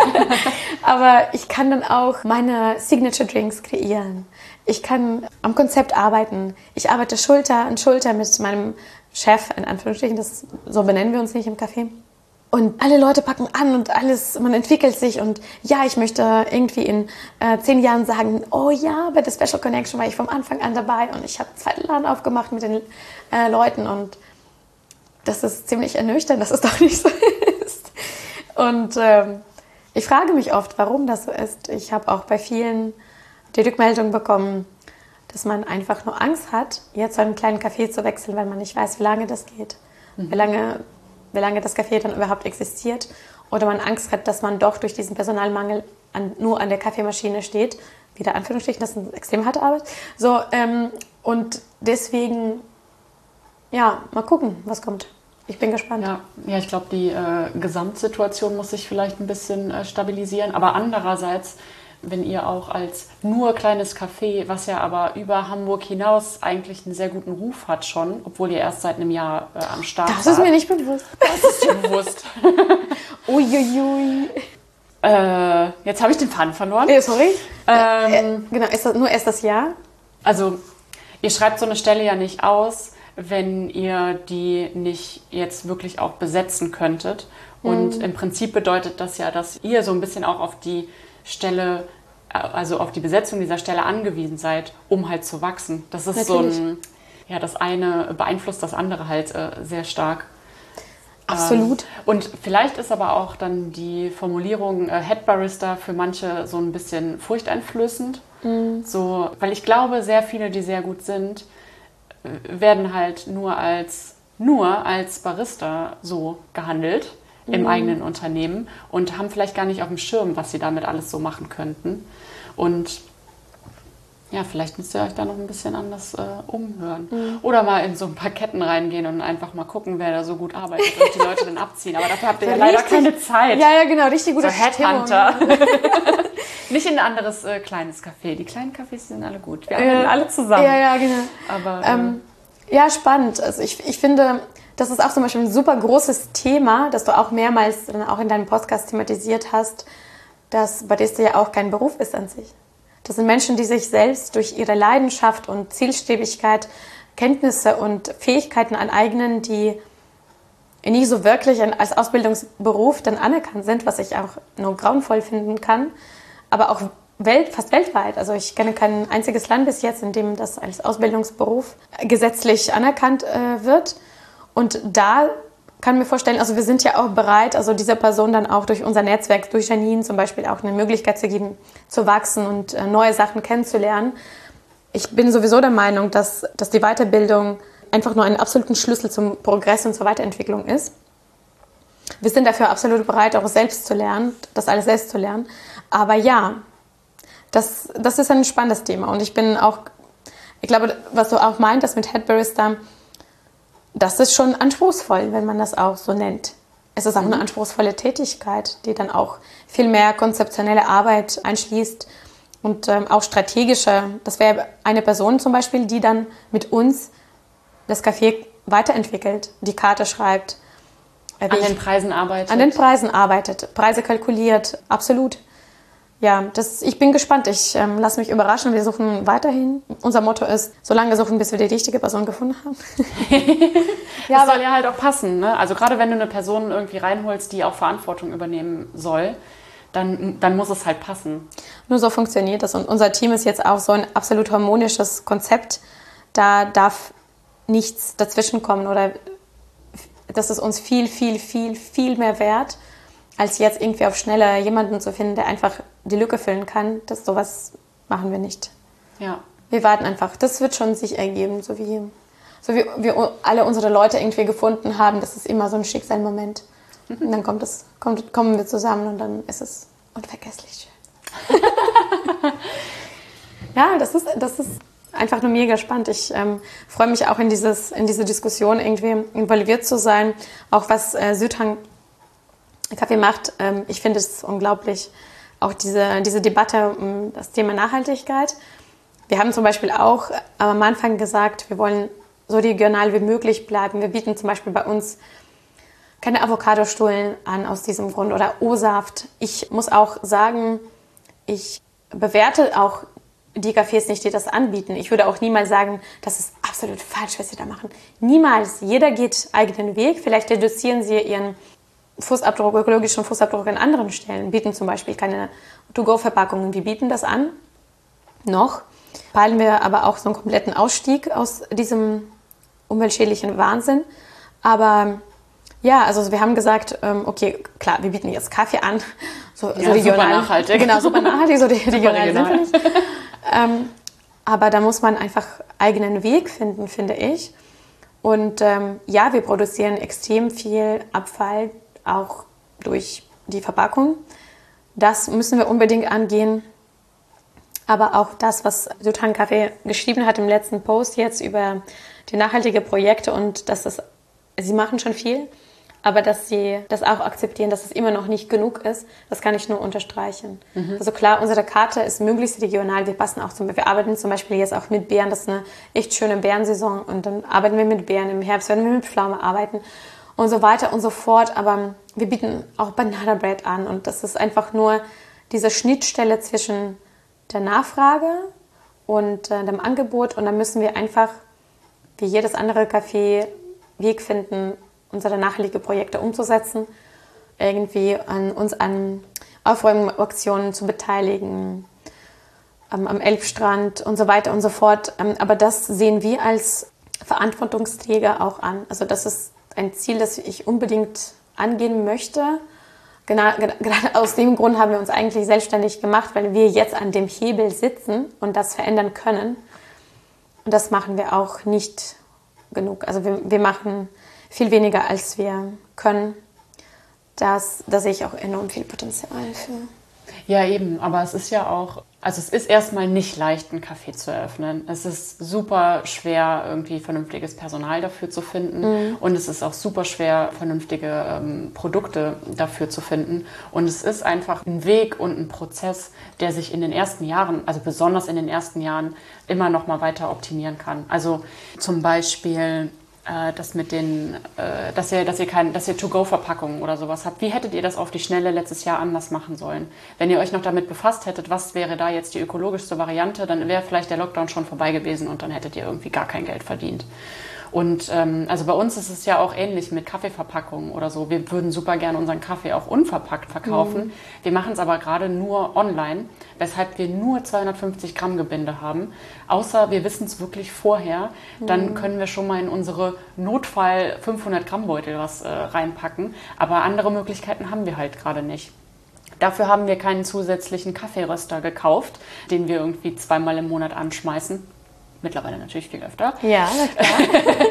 [laughs] Aber ich kann dann auch meine Signature Drinks kreieren. Ich kann am Konzept arbeiten. Ich arbeite Schulter an Schulter mit meinem Chef, in Anführungsstrichen, das, so benennen wir uns nicht im Café. Und alle Leute packen an und alles, man entwickelt sich. Und ja, ich möchte irgendwie in äh, zehn Jahren sagen, oh ja, bei der Special Connection war ich vom Anfang an dabei und ich habe einen zweiten Laden aufgemacht mit den äh, Leuten. Und das ist ziemlich ernüchternd, dass es doch nicht so [laughs] ist. Und ähm, ich frage mich oft, warum das so ist. Ich habe auch bei vielen die Rückmeldung bekommen, dass man einfach nur Angst hat, jetzt zu einem kleinen Café zu wechseln, weil man nicht weiß, wie lange das geht, mhm. wie, lange, wie lange das Café dann überhaupt existiert oder man Angst hat, dass man doch durch diesen Personalmangel an, nur an der Kaffeemaschine steht, wieder Anführungsstrichen, das ist eine extrem harte Arbeit. So, ähm, und deswegen, ja, mal gucken, was kommt. Ich bin gespannt. Ja, ja ich glaube, die äh, Gesamtsituation muss sich vielleicht ein bisschen äh, stabilisieren. Aber andererseits, wenn ihr auch als nur kleines Café, was ja aber über Hamburg hinaus eigentlich einen sehr guten Ruf hat schon, obwohl ihr erst seit einem Jahr äh, am Start seid. Das ist mir nicht bewusst. Das ist dir bewusst. [laughs] Uiuiui. Äh, jetzt habe ich den Faden verloren. Ja, sorry. Ähm, äh, genau, ist das nur erst das Jahr? Also, ihr schreibt so eine Stelle ja nicht aus, wenn ihr die nicht jetzt wirklich auch besetzen könntet. Und mhm. im Prinzip bedeutet das ja, dass ihr so ein bisschen auch auf die Stelle, also auf die Besetzung dieser Stelle angewiesen seid, um halt zu wachsen. Das ist Natürlich. so ein, ja, das eine beeinflusst das andere halt äh, sehr stark. Absolut. Ähm, und vielleicht ist aber auch dann die Formulierung äh, Head Barista für manche so ein bisschen furchteinflößend. Mhm. So, weil ich glaube, sehr viele, die sehr gut sind, werden halt nur als nur als Barista so gehandelt mhm. im eigenen Unternehmen und haben vielleicht gar nicht auf dem Schirm, was sie damit alles so machen könnten. Und ja, vielleicht müsst ihr euch da noch ein bisschen anders äh, umhören. Mhm. Oder mal in so ein paar Ketten reingehen und einfach mal gucken, wer da so gut arbeitet und die Leute dann abziehen. Aber dafür habt ihr ja leider keine Zeit. Ja, ja, genau, richtig gute so Headhunter. [laughs] Nicht in ein anderes äh, kleines Café. Die kleinen Cafés sind alle gut. Wir arbeiten äh, alle zusammen. Ja, ja, genau. Aber, ähm, äh, ja, spannend. Also ich, ich finde, das ist auch zum Beispiel ein super großes Thema, das du auch mehrmals dann auch in deinem Podcast thematisiert hast, dass Badista ja auch kein Beruf ist an sich. Das sind Menschen, die sich selbst durch ihre Leidenschaft und Zielstrebigkeit Kenntnisse und Fähigkeiten aneignen, die nie so wirklich als Ausbildungsberuf dann anerkannt sind, was ich auch nur grauenvoll finden kann, aber auch Welt, fast weltweit. Also ich kenne kein einziges Land bis jetzt, in dem das als Ausbildungsberuf gesetzlich anerkannt äh, wird. Und da kann mir vorstellen, also wir sind ja auch bereit, also dieser Person dann auch durch unser Netzwerk, durch Janine zum Beispiel auch eine Möglichkeit zu geben, zu wachsen und äh, neue Sachen kennenzulernen. Ich bin sowieso der Meinung, dass, dass die Weiterbildung einfach nur einen absoluten Schlüssel zum Progress und zur Weiterentwicklung ist. Wir sind dafür absolut bereit, auch selbst zu lernen, das alles selbst zu lernen. Aber ja, das, das ist ein spannendes Thema. Und ich bin auch, ich glaube, was du auch meintest mit Head Barista, das ist schon anspruchsvoll, wenn man das auch so nennt. Es ist auch mhm. eine anspruchsvolle Tätigkeit, die dann auch viel mehr konzeptionelle Arbeit einschließt und ähm, auch strategische. Das wäre eine Person zum Beispiel, die dann mit uns das Café weiterentwickelt, die Karte schreibt. Äh, an den Preisen arbeitet. An den Preisen arbeitet, Preise kalkuliert, absolut ja, das, ich bin gespannt. Ich ähm, lasse mich überraschen. Wir suchen weiterhin. Unser Motto ist, so lange suchen, bis wir die richtige Person gefunden haben. [laughs] ja, das soll ja halt auch passen. Ne? Also gerade wenn du eine Person irgendwie reinholst, die auch Verantwortung übernehmen soll, dann, dann muss es halt passen. Nur so funktioniert das. Und unser Team ist jetzt auch so ein absolut harmonisches Konzept. Da darf nichts dazwischenkommen oder das ist uns viel, viel, viel, viel mehr wert als jetzt irgendwie auf schneller jemanden zu finden, der einfach die Lücke füllen kann. Das sowas machen wir nicht. Ja. Wir warten einfach. Das wird schon sich ergeben, so wie, so wie wir alle unsere Leute irgendwie gefunden haben. Das ist immer so ein Schicksalmoment. Mhm. Und dann kommt es, kommt, kommen wir zusammen und dann ist es unvergesslich schön. [laughs] ja, das ist, das ist einfach nur mega spannend. Ich ähm, freue mich auch in, dieses, in diese Diskussion irgendwie involviert zu sein. Auch was äh, Südhang Kaffee macht. Ähm, ich finde es unglaublich, auch diese, diese Debatte um das Thema Nachhaltigkeit. Wir haben zum Beispiel auch am Anfang gesagt, wir wollen so regional wie möglich bleiben. Wir bieten zum Beispiel bei uns keine Avocadostullen an aus diesem Grund oder O-Saft. Ich muss auch sagen, ich bewerte auch die Cafés nicht, die das anbieten. Ich würde auch niemals sagen, das ist absolut falsch, was sie da machen. Niemals. Jeder geht eigenen Weg. Vielleicht reduzieren sie ihren Fußabdruck, ökologischen Fußabdruck an anderen Stellen, bieten zum Beispiel keine To-Go-Verpackungen. Wir bieten das an, noch. Peilen wir aber auch so einen kompletten Ausstieg aus diesem umweltschädlichen Wahnsinn. Aber ja, also wir haben gesagt, ähm, okay, klar, wir bieten jetzt Kaffee an, so, ja, so regional. Super nachhaltig. Genau, super nachhaltig, so die, [laughs] regional, sind wir nicht. ähm, aber da muss man einfach eigenen Weg finden, finde ich. Und ähm, ja, wir produzieren extrem viel Abfall, auch durch die Verpackung. Das müssen wir unbedingt angehen. Aber auch das, was Sultan Kaffee geschrieben hat im letzten Post jetzt über die nachhaltigen Projekte und dass das, sie machen schon viel, aber dass sie das auch akzeptieren, dass es immer noch nicht genug ist, das kann ich nur unterstreichen. Mhm. Also klar, unsere Karte ist möglichst regional. Wir passen auch zum wir arbeiten zum Beispiel jetzt auch mit Beeren. Das ist eine echt schöne Beerensaison und dann arbeiten wir mit Beeren. Im Herbst werden wir mit Pflaume arbeiten und so weiter und so fort. Aber wir bieten auch Banana Bread an und das ist einfach nur diese Schnittstelle zwischen der Nachfrage und äh, dem Angebot und dann müssen wir einfach wie jedes andere Café Weg finden, unsere nachhaltige Projekte umzusetzen, irgendwie an uns an Aufräumaktionen zu beteiligen, ähm, am Elbstrand und so weiter und so fort. Ähm, aber das sehen wir als Verantwortungsträger auch an. Also das ist ein Ziel, das ich unbedingt angehen möchte. Genau, [laughs] gerade aus dem Grund haben wir uns eigentlich selbstständig gemacht, weil wir jetzt an dem Hebel sitzen und das verändern können. Und das machen wir auch nicht genug. Also wir, wir machen viel weniger, als wir können. Das, da sehe ich auch enorm viel Potenzial für. Ja, eben, aber es ist ja auch, also es ist erstmal nicht leicht, einen Café zu eröffnen. Es ist super schwer, irgendwie vernünftiges Personal dafür zu finden. Mhm. Und es ist auch super schwer, vernünftige ähm, Produkte dafür zu finden. Und es ist einfach ein Weg und ein Prozess, der sich in den ersten Jahren, also besonders in den ersten Jahren, immer noch mal weiter optimieren kann. Also zum Beispiel äh, das mit den, äh, dass ihr, dass ihr kein, dass ihr To-Go-Verpackungen oder sowas habt. Wie hättet ihr das auf die Schnelle letztes Jahr anders machen sollen? Wenn ihr euch noch damit befasst hättet, was wäre da jetzt die ökologischste Variante, dann wäre vielleicht der Lockdown schon vorbei gewesen und dann hättet ihr irgendwie gar kein Geld verdient. Und ähm, also bei uns ist es ja auch ähnlich mit Kaffeeverpackungen oder so. Wir würden super gerne unseren Kaffee auch unverpackt verkaufen. Mhm. Wir machen es aber gerade nur online, weshalb wir nur 250 Gramm Gebinde haben. Außer wir wissen es wirklich vorher, dann mhm. können wir schon mal in unsere Notfall 500 Gramm Beutel was äh, reinpacken. Aber andere Möglichkeiten haben wir halt gerade nicht. Dafür haben wir keinen zusätzlichen Kaffeeröster gekauft, den wir irgendwie zweimal im Monat anschmeißen Mittlerweile natürlich viel öfter. Ja, na klar.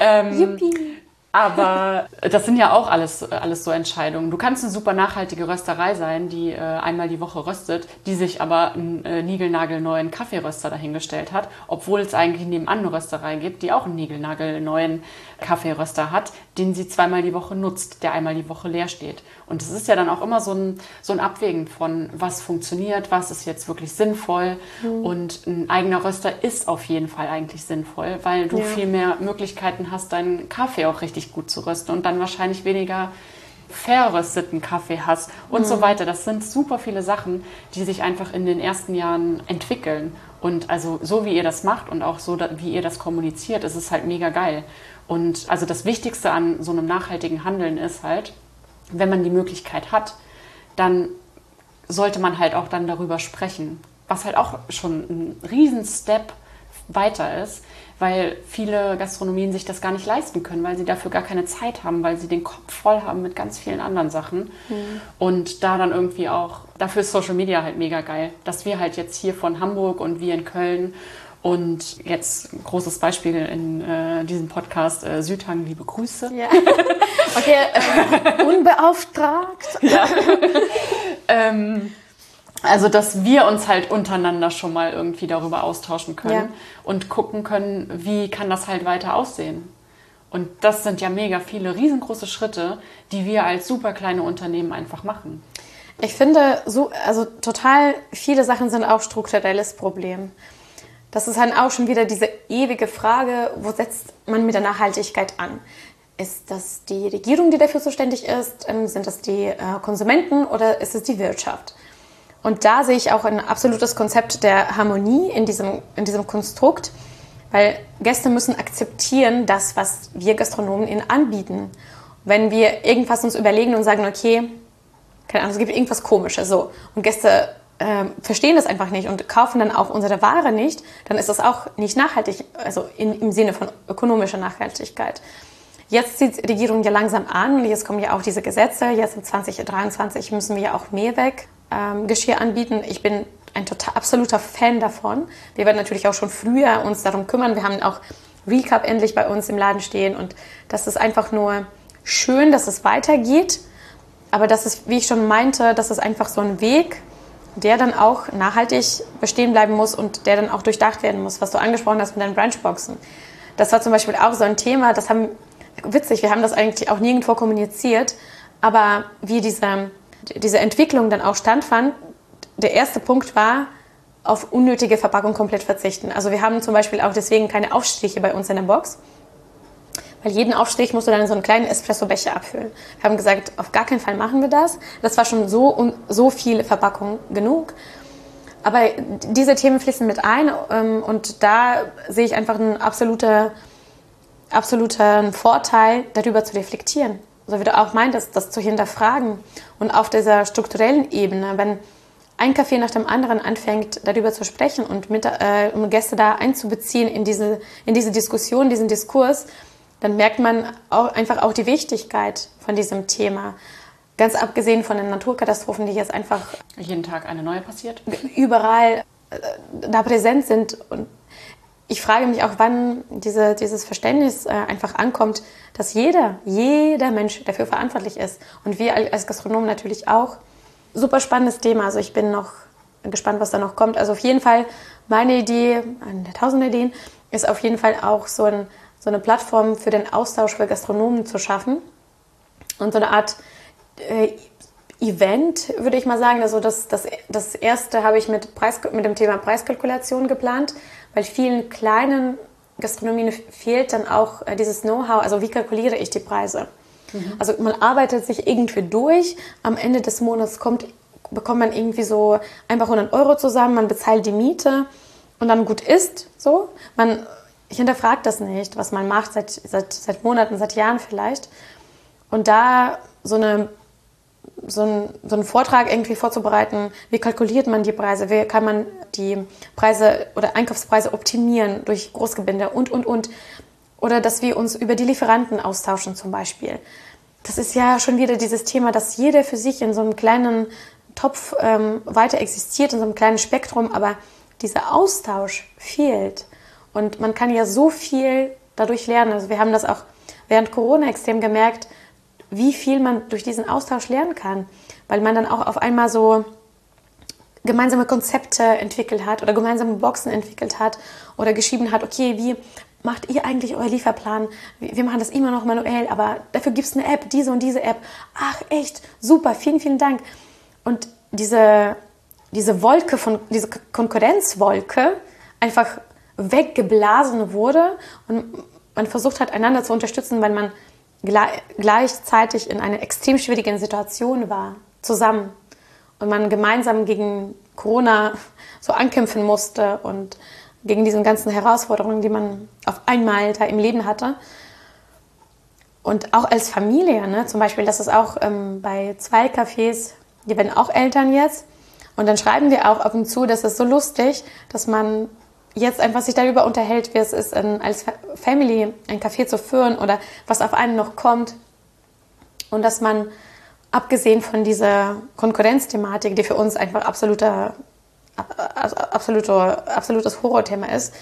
[laughs] ähm, Yippie. Aber das sind ja auch alles, alles so Entscheidungen. Du kannst eine super nachhaltige Rösterei sein, die äh, einmal die Woche röstet, die sich aber einen äh, niegelnagelneuen Kaffeeröster dahingestellt hat, obwohl es eigentlich nebenan eine Rösterei gibt, die auch einen niegelnagelneuen Kaffeeröster hat, den sie zweimal die Woche nutzt, der einmal die Woche leer steht. Und es ist ja dann auch immer so ein, so ein Abwägen von, was funktioniert, was ist jetzt wirklich sinnvoll. Mhm. Und ein eigener Röster ist auf jeden Fall eigentlich sinnvoll, weil du ja. viel mehr Möglichkeiten hast, deinen Kaffee auch richtig gut zu rösten und dann wahrscheinlich weniger verrösteten Kaffee hast und mhm. so weiter. Das sind super viele Sachen, die sich einfach in den ersten Jahren entwickeln. Und also so wie ihr das macht und auch so wie ihr das kommuniziert, ist es halt mega geil. Und also das Wichtigste an so einem nachhaltigen Handeln ist halt, wenn man die Möglichkeit hat, dann sollte man halt auch dann darüber sprechen. Was halt auch schon ein Riesen-Step weiter ist, weil viele Gastronomien sich das gar nicht leisten können, weil sie dafür gar keine Zeit haben, weil sie den Kopf voll haben mit ganz vielen anderen Sachen. Mhm. Und da dann irgendwie auch, dafür ist Social Media halt mega geil, dass wir halt jetzt hier von Hamburg und wir in Köln und jetzt ein großes Beispiel in äh, diesem Podcast, äh, Südhang, liebe Grüße. Ja. [laughs] Okay, äh, unbeauftragt. [laughs] Ja. ähm, also, dass wir uns halt untereinander schon mal irgendwie darüber austauschen können ja. und gucken können, wie kann das halt weiter aussehen. Und das sind ja mega viele riesengroße Schritte, die wir als super kleine Unternehmen einfach machen. Ich finde, so, also total viele Sachen sind auch strukturelles Problem. Das ist halt auch schon wieder diese ewige Frage, wo setzt man mit der Nachhaltigkeit an? Ist das die Regierung, die dafür zuständig ist? Ähm, sind das die äh, Konsumenten oder ist es die Wirtschaft? Und da sehe ich auch ein absolutes Konzept der Harmonie in diesem, in diesem Konstrukt, weil Gäste müssen akzeptieren, das, was wir Gastronomen ihnen anbieten. Wenn wir irgendwas uns überlegen und sagen, okay, keine Ahnung, es gibt irgendwas Komisches, so, und Gäste äh, verstehen das einfach nicht und kaufen dann auch unsere Ware nicht, dann ist das auch nicht nachhaltig, also in, im Sinne von ökonomischer Nachhaltigkeit. Jetzt zieht die Regierung ja langsam an und jetzt kommen ja auch diese Gesetze. Jetzt in 2023 müssen wir ja auch Mehrweg ähm, anbieten. Ich bin ein total absoluter Fan davon. Wir werden natürlich auch schon früher uns darum kümmern. Wir haben auch Recap endlich bei uns im Laden stehen und das ist einfach nur schön, dass es weitergeht. aber das ist, wie ich schon meinte, das ist einfach so ein Weg, der dann auch nachhaltig bestehen bleiben muss und der dann auch durchdacht werden muss, was du angesprochen hast mit deinen Brunchboxen. Das war zum Beispiel auch so ein Thema, das haben, witzig, wir haben das eigentlich auch nirgendwo kommuniziert, aber wie diese, diese Entwicklung dann auch standfand, der erste Punkt war, auf unnötige Verpackung komplett verzichten. Also wir haben zum Beispiel auch deswegen keine Aufstriche bei uns in der Box, weil jeden Aufstrich musst du dann so einen kleinen Espressobecher abfüllen. Wir haben gesagt, auf gar keinen Fall machen wir das. Das war schon so und so viel Verpackung genug. Aber diese Themen fließen mit ein ähm, und da sehe ich einfach einen absoluten, absoluten Vorteil, darüber zu reflektieren. So wie du auch meintest, das zu hinterfragen. Und auf dieser strukturellen Ebene, wenn ein Café nach dem anderen anfängt, darüber zu sprechen und, mit, äh, um Gäste da einzubeziehen in diese, in diese Diskussion, diesen Diskurs, dann merkt man auch, einfach auch die Wichtigkeit von diesem Thema. Ganz abgesehen von den Naturkatastrophen, die jetzt einfach jeden Tag eine neue passiert, überall äh, da präsent sind. Und ich frage mich auch, wann diese, dieses Verständnis äh, einfach ankommt, dass jeder, jeder Mensch dafür verantwortlich ist. Und wir als Gastronomen natürlich auch. Super spannendes Thema. Also ich bin noch gespannt, was da noch kommt. Also auf jeden Fall meine Idee, eine der tausend Ideen, ist auf jeden Fall auch so ein so eine Plattform für den Austausch für Gastronomen zu schaffen und so eine Art äh, Event, würde ich mal sagen. Also das, das, das erste habe ich mit, Preis, mit dem Thema Preiskalkulation geplant, weil vielen kleinen Gastronomien fehlt dann auch äh, dieses Know-how, also wie kalkuliere ich die Preise. Mhm. Also man arbeitet sich irgendwie durch, am Ende des Monats kommt, bekommt man irgendwie so einfach 100 Euro zusammen, man bezahlt die Miete und dann gut ist so. Man ich hinterfrage das nicht, was man macht, seit, seit, seit Monaten, seit Jahren vielleicht. Und da so, eine, so, ein, so einen Vortrag irgendwie vorzubereiten, wie kalkuliert man die Preise, wie kann man die Preise oder Einkaufspreise optimieren durch Großgebinde und, und, und. Oder dass wir uns über die Lieferanten austauschen zum Beispiel. Das ist ja schon wieder dieses Thema, dass jeder für sich in so einem kleinen Topf ähm, weiter existiert, in so einem kleinen Spektrum, aber dieser Austausch fehlt. Und man kann ja so viel dadurch lernen. Also wir haben das auch während Corona extrem gemerkt, wie viel man durch diesen Austausch lernen kann, weil man dann auch auf einmal so gemeinsame Konzepte entwickelt hat oder gemeinsame Boxen entwickelt hat oder geschrieben hat, okay, wie macht ihr eigentlich euer Lieferplan? Wir machen das immer noch manuell, aber dafür gibt es eine App, diese und diese App. Ach, echt, super, vielen, vielen Dank. Und diese, diese Wolke von, diese Konkurrenzwolke einfach weggeblasen wurde und man versucht hat, einander zu unterstützen, weil man gleichzeitig in einer extrem schwierigen Situation war, zusammen. Und man gemeinsam gegen Corona [laughs] so ankämpfen musste und gegen diese ganzen Herausforderungen, die man auf einmal da im Leben hatte. Und auch als Familie, ne? zum Beispiel, das ist auch ähm, bei zwei Cafés, die werden auch Eltern jetzt. Und dann schreiben wir auch ab und zu, das ist so lustig, dass man jetzt einfach sich darüber unterhält, wie es ist, als Family ein Café zu führen oder was auf einen noch kommt. Und dass man, abgesehen von dieser Konkurrenzthematik, die für uns einfach absoluter, absoluter, absolutes Horrorthema ist,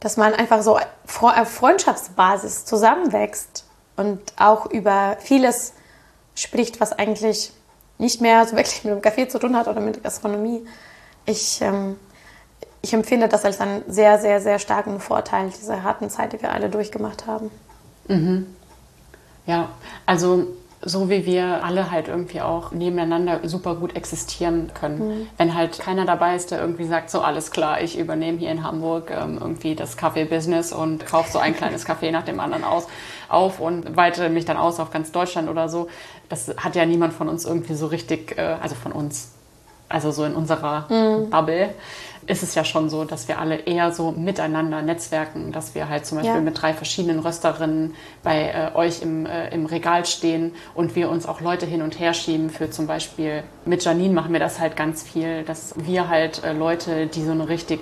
dass man einfach so auf Freundschaftsbasis zusammenwächst und auch über vieles spricht, was eigentlich nicht mehr so wirklich mit dem Café zu tun hat oder mit Gastronomie. Ich ähm, ich empfinde das als einen sehr, sehr, sehr starken Vorteil dieser harten Zeit, die wir alle durchgemacht haben. Mhm. Ja, also so wie wir alle halt irgendwie auch nebeneinander super gut existieren können. Mhm. Wenn halt keiner dabei ist, der irgendwie sagt, so alles klar, ich übernehme hier in Hamburg ähm, irgendwie das Kaffee-Business und kaufe so ein [laughs] kleines Café nach dem anderen aus, auf und weite mich dann aus auf ganz Deutschland oder so. Das hat ja niemand von uns irgendwie so richtig, äh, also von uns, also so in unserer mhm. Bubble ist es ja schon so, dass wir alle eher so miteinander netzwerken, dass wir halt zum Beispiel ja. mit drei verschiedenen Rösterinnen bei äh, euch im, äh, im Regal stehen und wir uns auch Leute hin und her schieben für zum Beispiel, mit Janine machen wir das halt ganz viel, dass wir halt äh, Leute, die so eine richtig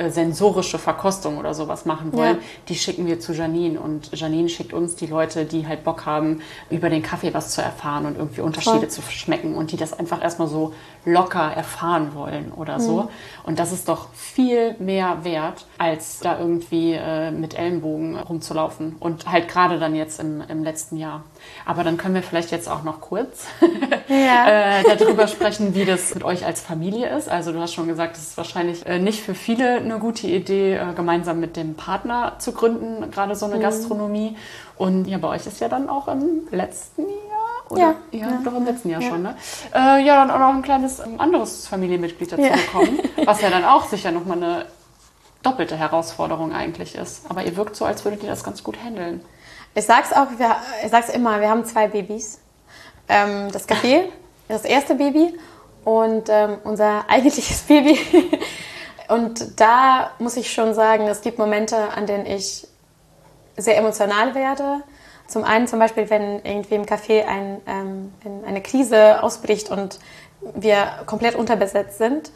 äh, sensorische Verkostung oder sowas machen wollen, ja. die schicken wir zu Janine. Und Janine schickt uns die Leute, die halt Bock haben, über den Kaffee was zu erfahren und irgendwie Unterschiede Voll. zu schmecken und die das einfach erstmal so locker erfahren wollen oder mhm. so. Und das ist doch viel mehr wert, als da irgendwie äh, mit Ellenbogen rumzulaufen. Und halt gerade dann jetzt im, im letzten Jahr. Aber dann können wir vielleicht jetzt auch noch kurz [laughs] ja. [laughs] äh, darüber sprechen, wie das mit euch als Familie ist. Also du hast schon gesagt, es ist wahrscheinlich äh, nicht für viele eine gute Idee, äh, gemeinsam mit dem Partner zu gründen, gerade so eine mhm. Gastronomie. Und ja, bei euch ist ja dann auch im letzten Jahr oder? Ja. ja, ja. doch im letzten Jahr ja. schon, ne? Äh, ja, dann auch noch ein kleines ähm, anderes Familienmitglied dazu bekommen, [laughs] was ja dann auch sicher nochmal eine doppelte Herausforderung eigentlich ist. Aber ihr wirkt so, als würdet ihr das ganz gut handeln. Ich sag's auch, ich sag's immer, wir haben zwei Babys. Ähm, das Café, das erste Baby und ähm, unser [laughs] eigentliches Baby. und da muss ich schon sagen, es gibt Momente, an denen ich sehr emotional werde. Zum einen zum Beispiel, wenn irgendwie im Café ein, ähm, eine Krise ausbricht und wir komplett unterbesetzt sind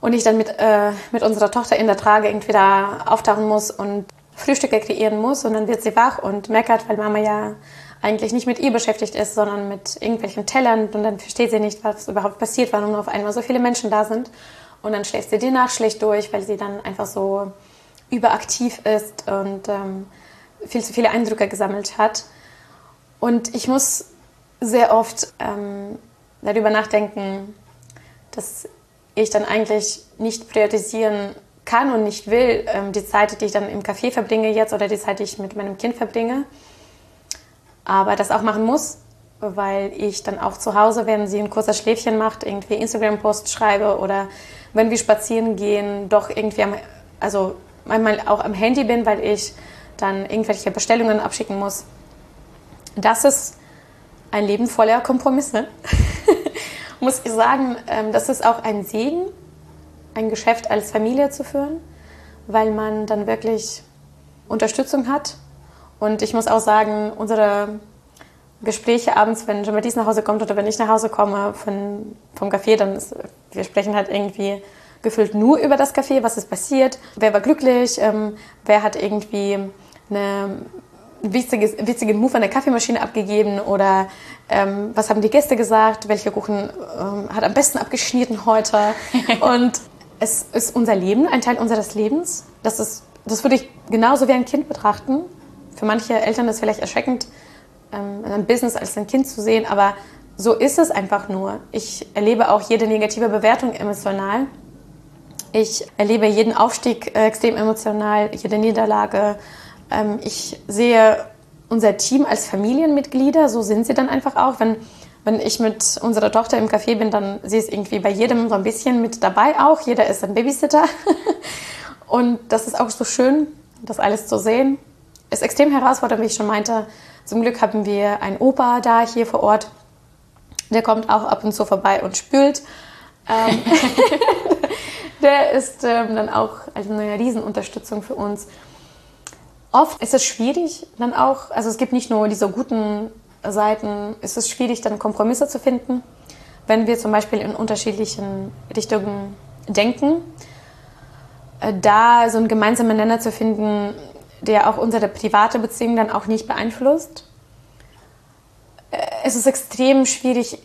und ich dann mit, äh, mit unserer Tochter in der Trage irgendwie da auftauchen muss und Frühstücke kreieren muss und dann wird sie wach und meckert, weil Mama ja eigentlich nicht mit ihr beschäftigt ist, sondern mit irgendwelchen Tellern und dann versteht sie nicht, was überhaupt passiert, warum auf einmal so viele Menschen da sind und dann schläft sie die Nacht schlecht durch, weil sie dann einfach so überaktiv ist und ähm, viel zu viele Eindrücke gesammelt hat. Und ich muss sehr oft ähm, darüber nachdenken, dass ich dann eigentlich nicht priorisieren kann und nicht will, ähm, die Zeit, die ich dann im Café verbringe jetzt oder die Zeit, die ich mit meinem Kind verbringe. Aber das auch machen muss, weil ich dann auch zu Hause, wenn sie ein kurzes Schläfchen macht, irgendwie Instagram-Post schreibe oder wenn wir spazieren gehen, doch irgendwie am, also manchmal auch am Handy bin, weil ich dann irgendwelche Bestellungen abschicken muss. Das ist ein Leben voller Kompromisse. [laughs] muss ich sagen, ähm, das ist auch ein Segen, ein Geschäft als Familie zu führen, weil man dann wirklich Unterstützung hat. Und ich muss auch sagen, unsere Gespräche abends, wenn Jean-Baptiste nach Hause kommt oder wenn ich nach Hause komme von, vom Café, dann ist, wir sprechen halt irgendwie gefühlt nur über das Café, was ist passiert, wer war glücklich, ähm, wer hat irgendwie eine witziges, witzigen Move an der Kaffeemaschine abgegeben oder ähm, was haben die Gäste gesagt, welcher Kuchen ähm, hat am besten abgeschnitten heute. [laughs] Und es ist unser Leben, ein Teil unseres Lebens. Das, ist, das würde ich genauso wie ein Kind betrachten. Für manche Eltern ist es vielleicht erschreckend, ähm, ein Business als ein Kind zu sehen, aber so ist es einfach nur. Ich erlebe auch jede negative Bewertung emotional. Ich erlebe jeden Aufstieg äh, extrem emotional, jede Niederlage ähm, ich sehe unser Team als Familienmitglieder, so sind sie dann einfach auch. Wenn, wenn ich mit unserer Tochter im Café bin, dann sie ist irgendwie bei jedem so ein bisschen mit dabei auch. Jeder ist ein Babysitter. [laughs] Und das ist auch so schön, das alles zu sehen. Ist extrem herausfordernd, wie ich schon meinte. Zum Glück haben wir einen Opa da hier vor Ort. Der kommt auch ab und zu vorbei und spült. Ähm, [laughs] der ist ähm, dann auch eine Riesenunterstützung für uns oft ist es schwierig, dann auch, also es gibt nicht nur diese guten Seiten, ist es schwierig, dann Kompromisse zu finden, wenn wir zum Beispiel in unterschiedlichen Richtungen denken. Äh, da so einen gemeinsamen Nenner zu finden, der auch unsere private Beziehung dann auch nicht beeinflusst. Äh, es ist extrem schwierig,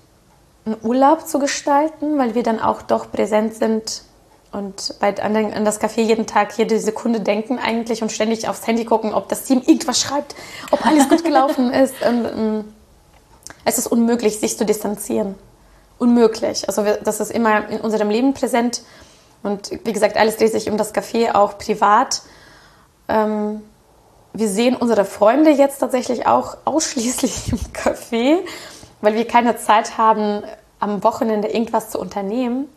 einen Urlaub zu gestalten, weil wir dann auch doch präsent sind und bei, an, den, an, das Café jeden Tag, jede Sekunde denken eigentlich und ständig aufs Handy gucken, ob das Team irgendwas schreibt, ob alles gut gelaufen [laughs] ist. Und, um, ähm, es ist unmöglich, sich zu distanzieren. Unmöglich. Also wir, das ist immer in unserem Leben präsent. Und wie gesagt, alles dreht sich um das Café, auch privat. Ähm, wir sehen unsere Freunde jetzt tatsächlich auch ausschließlich [laughs] im Café, weil wir keine Zeit haben, am Wochenende irgendwas zu unternehmen.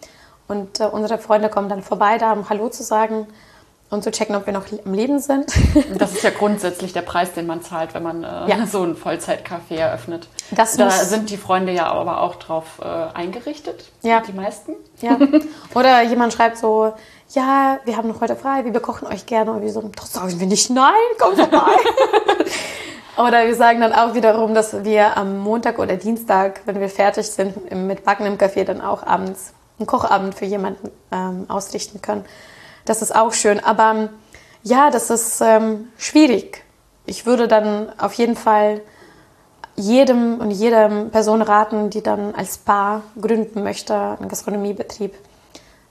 Und äh, unsere Freunde kommen dann vorbei, da um Hallo zu sagen und zu checken, ob wir noch am Leben sind. das ist ja [laughs] grundsätzlich der Preis, den man zahlt, wenn man äh, ja. so ein Vollzeitcafé eröffnet. Das da sind die Freunde ja aber auch drauf äh, eingerichtet, ja. die meisten. Ja. [laughs] Oder jemand schreibt so, ja, wir haben noch heute frei, wir bekochen euch gerne. Und wir so, das sagen wir nicht, nein, komm vorbei. [laughs] oder wir sagen dann auch wiederum, dass wir am Montag oder Dienstag, wenn wir fertig sind mit Backen im Café, dann auch abends einen Kochabend für jemanden ähm, ausrichten können. Das ist auch schön. Aber ja, das ist ähm, schwierig. Ich würde dann auf jeden Fall jedem und jeder Person raten, die dann als Paar gründen möchte, einen Gastronomiebetrieb,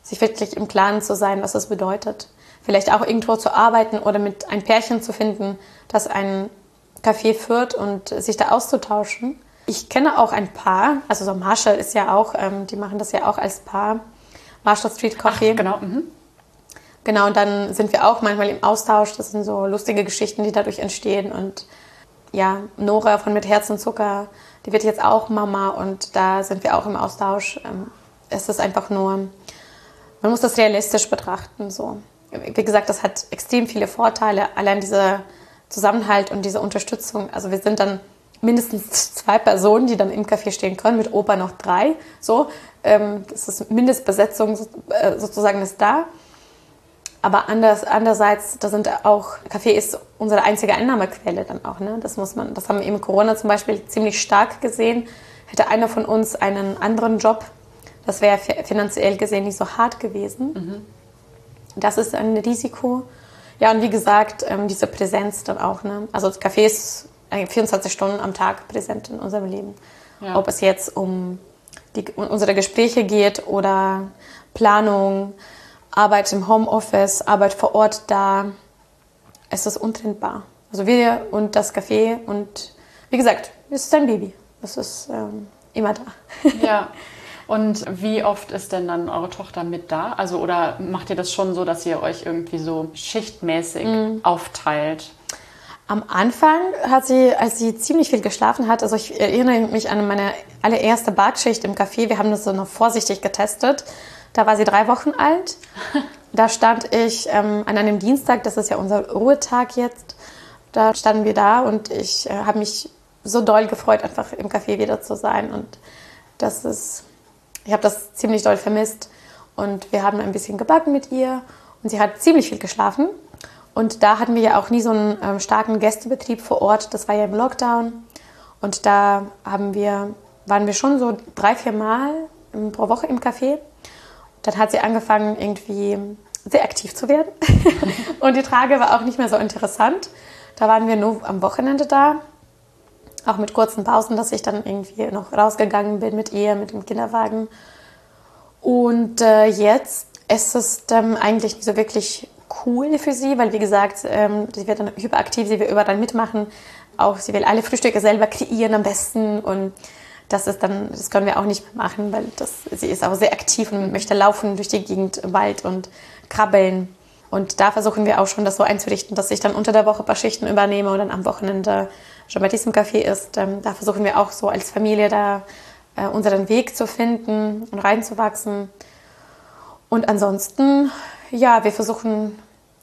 sich wirklich im Klaren zu sein, was das bedeutet. Vielleicht auch irgendwo zu arbeiten oder mit ein Pärchen zu finden, das ein Café führt und sich da auszutauschen. Ich kenne auch ein Paar, also so Marshall ist ja auch, ähm, die machen das ja auch als Paar. Marshall Street Coffee. Ach, genau. Mhm. Genau, und dann sind wir auch manchmal im Austausch. Das sind so lustige Geschichten, die dadurch entstehen. Und ja, Nora von Mit Herz und Zucker, die wird jetzt auch Mama und da sind wir auch im Austausch. Ähm, es ist einfach nur, man muss das realistisch betrachten. So. Wie gesagt, das hat extrem viele Vorteile. Allein dieser Zusammenhalt und diese Unterstützung. Also wir sind dann mindestens zwei Personen, die dann im Café stehen können, mit Opa noch drei. So, ähm, das ist Mindestbesetzung äh, sozusagen ist da. Aber anders, andererseits, da sind auch, Kaffee ist unsere einzige Einnahmequelle dann auch. Ne? Das muss man, das haben wir im Corona zum Beispiel ziemlich stark gesehen. Hätte einer von uns einen anderen Job, das wäre finanziell gesehen nicht so hart gewesen. Mhm. Das ist ein Risiko. Ja, und wie gesagt, ähm, diese Präsenz dann auch. Ne? Also das Café ist 24 Stunden am Tag präsent in unserem Leben. Ja. Ob es jetzt um, die, um unsere Gespräche geht oder Planung, Arbeit im Homeoffice, Arbeit vor Ort da. Es ist untrennbar. Also wir und das Café und wie gesagt, es ist ein Baby. Es ist ähm, immer da. Ja. [laughs] Und wie oft ist denn dann eure Tochter mit da? Also oder macht ihr das schon so, dass ihr euch irgendwie so schichtmäßig mm. aufteilt? Am Anfang hat sie, als sie ziemlich viel geschlafen hat, also ich erinnere mich an meine allererste Badschicht im Café, wir haben das so noch vorsichtig getestet. Da war sie drei Wochen alt. [laughs] Da stand ich ähm, an einem Dienstag, das ist ja unser Ruhetag jetzt. Da standen wir da und ich äh, habe mich so doll gefreut, einfach im Café wieder zu sein. Und das ist, ich habe das ziemlich doll vermisst. Und wir haben ein bisschen gebacken mit ihr und sie hat ziemlich viel geschlafen. Und da hatten wir ja auch nie so einen ähm, starken Gästebetrieb vor Ort. Das war ja im Lockdown. Und da haben wir, waren wir schon so drei, vier Mal pro Woche im Café. Dann hat sie angefangen, irgendwie sehr aktiv zu werden. [laughs] und die Trage war auch nicht mehr so interessant. Da waren wir nur am Wochenende da. Auch mit kurzen Pausen, dass ich dann irgendwie noch rausgegangen bin mit ihr, mit dem Kinderwagen. Und äh, jetzt ist es ähm, eigentlich nicht so wirklich cool für sie, weil wie gesagt, ähm, sie wird dann hyperaktiv, sie will überall mitmachen. Auch sie will alle Frühstücke selber kreieren am besten und das ist dann, das können wir auch nicht mehr machen, weil das, sie ist auch sehr aktiv und möchte laufen durch die Gegend Wald und krabbeln. Und da versuchen wir auch schon, das so einzurichten, dass ich dann unter der Woche ein paar Schichten übernehme und dann am Wochenende schon bei diesem Café ist. Ähm, da versuchen wir auch so als Familie da äh, unseren Weg zu finden und reinzuwachsen. Und ansonsten, ja, wir versuchen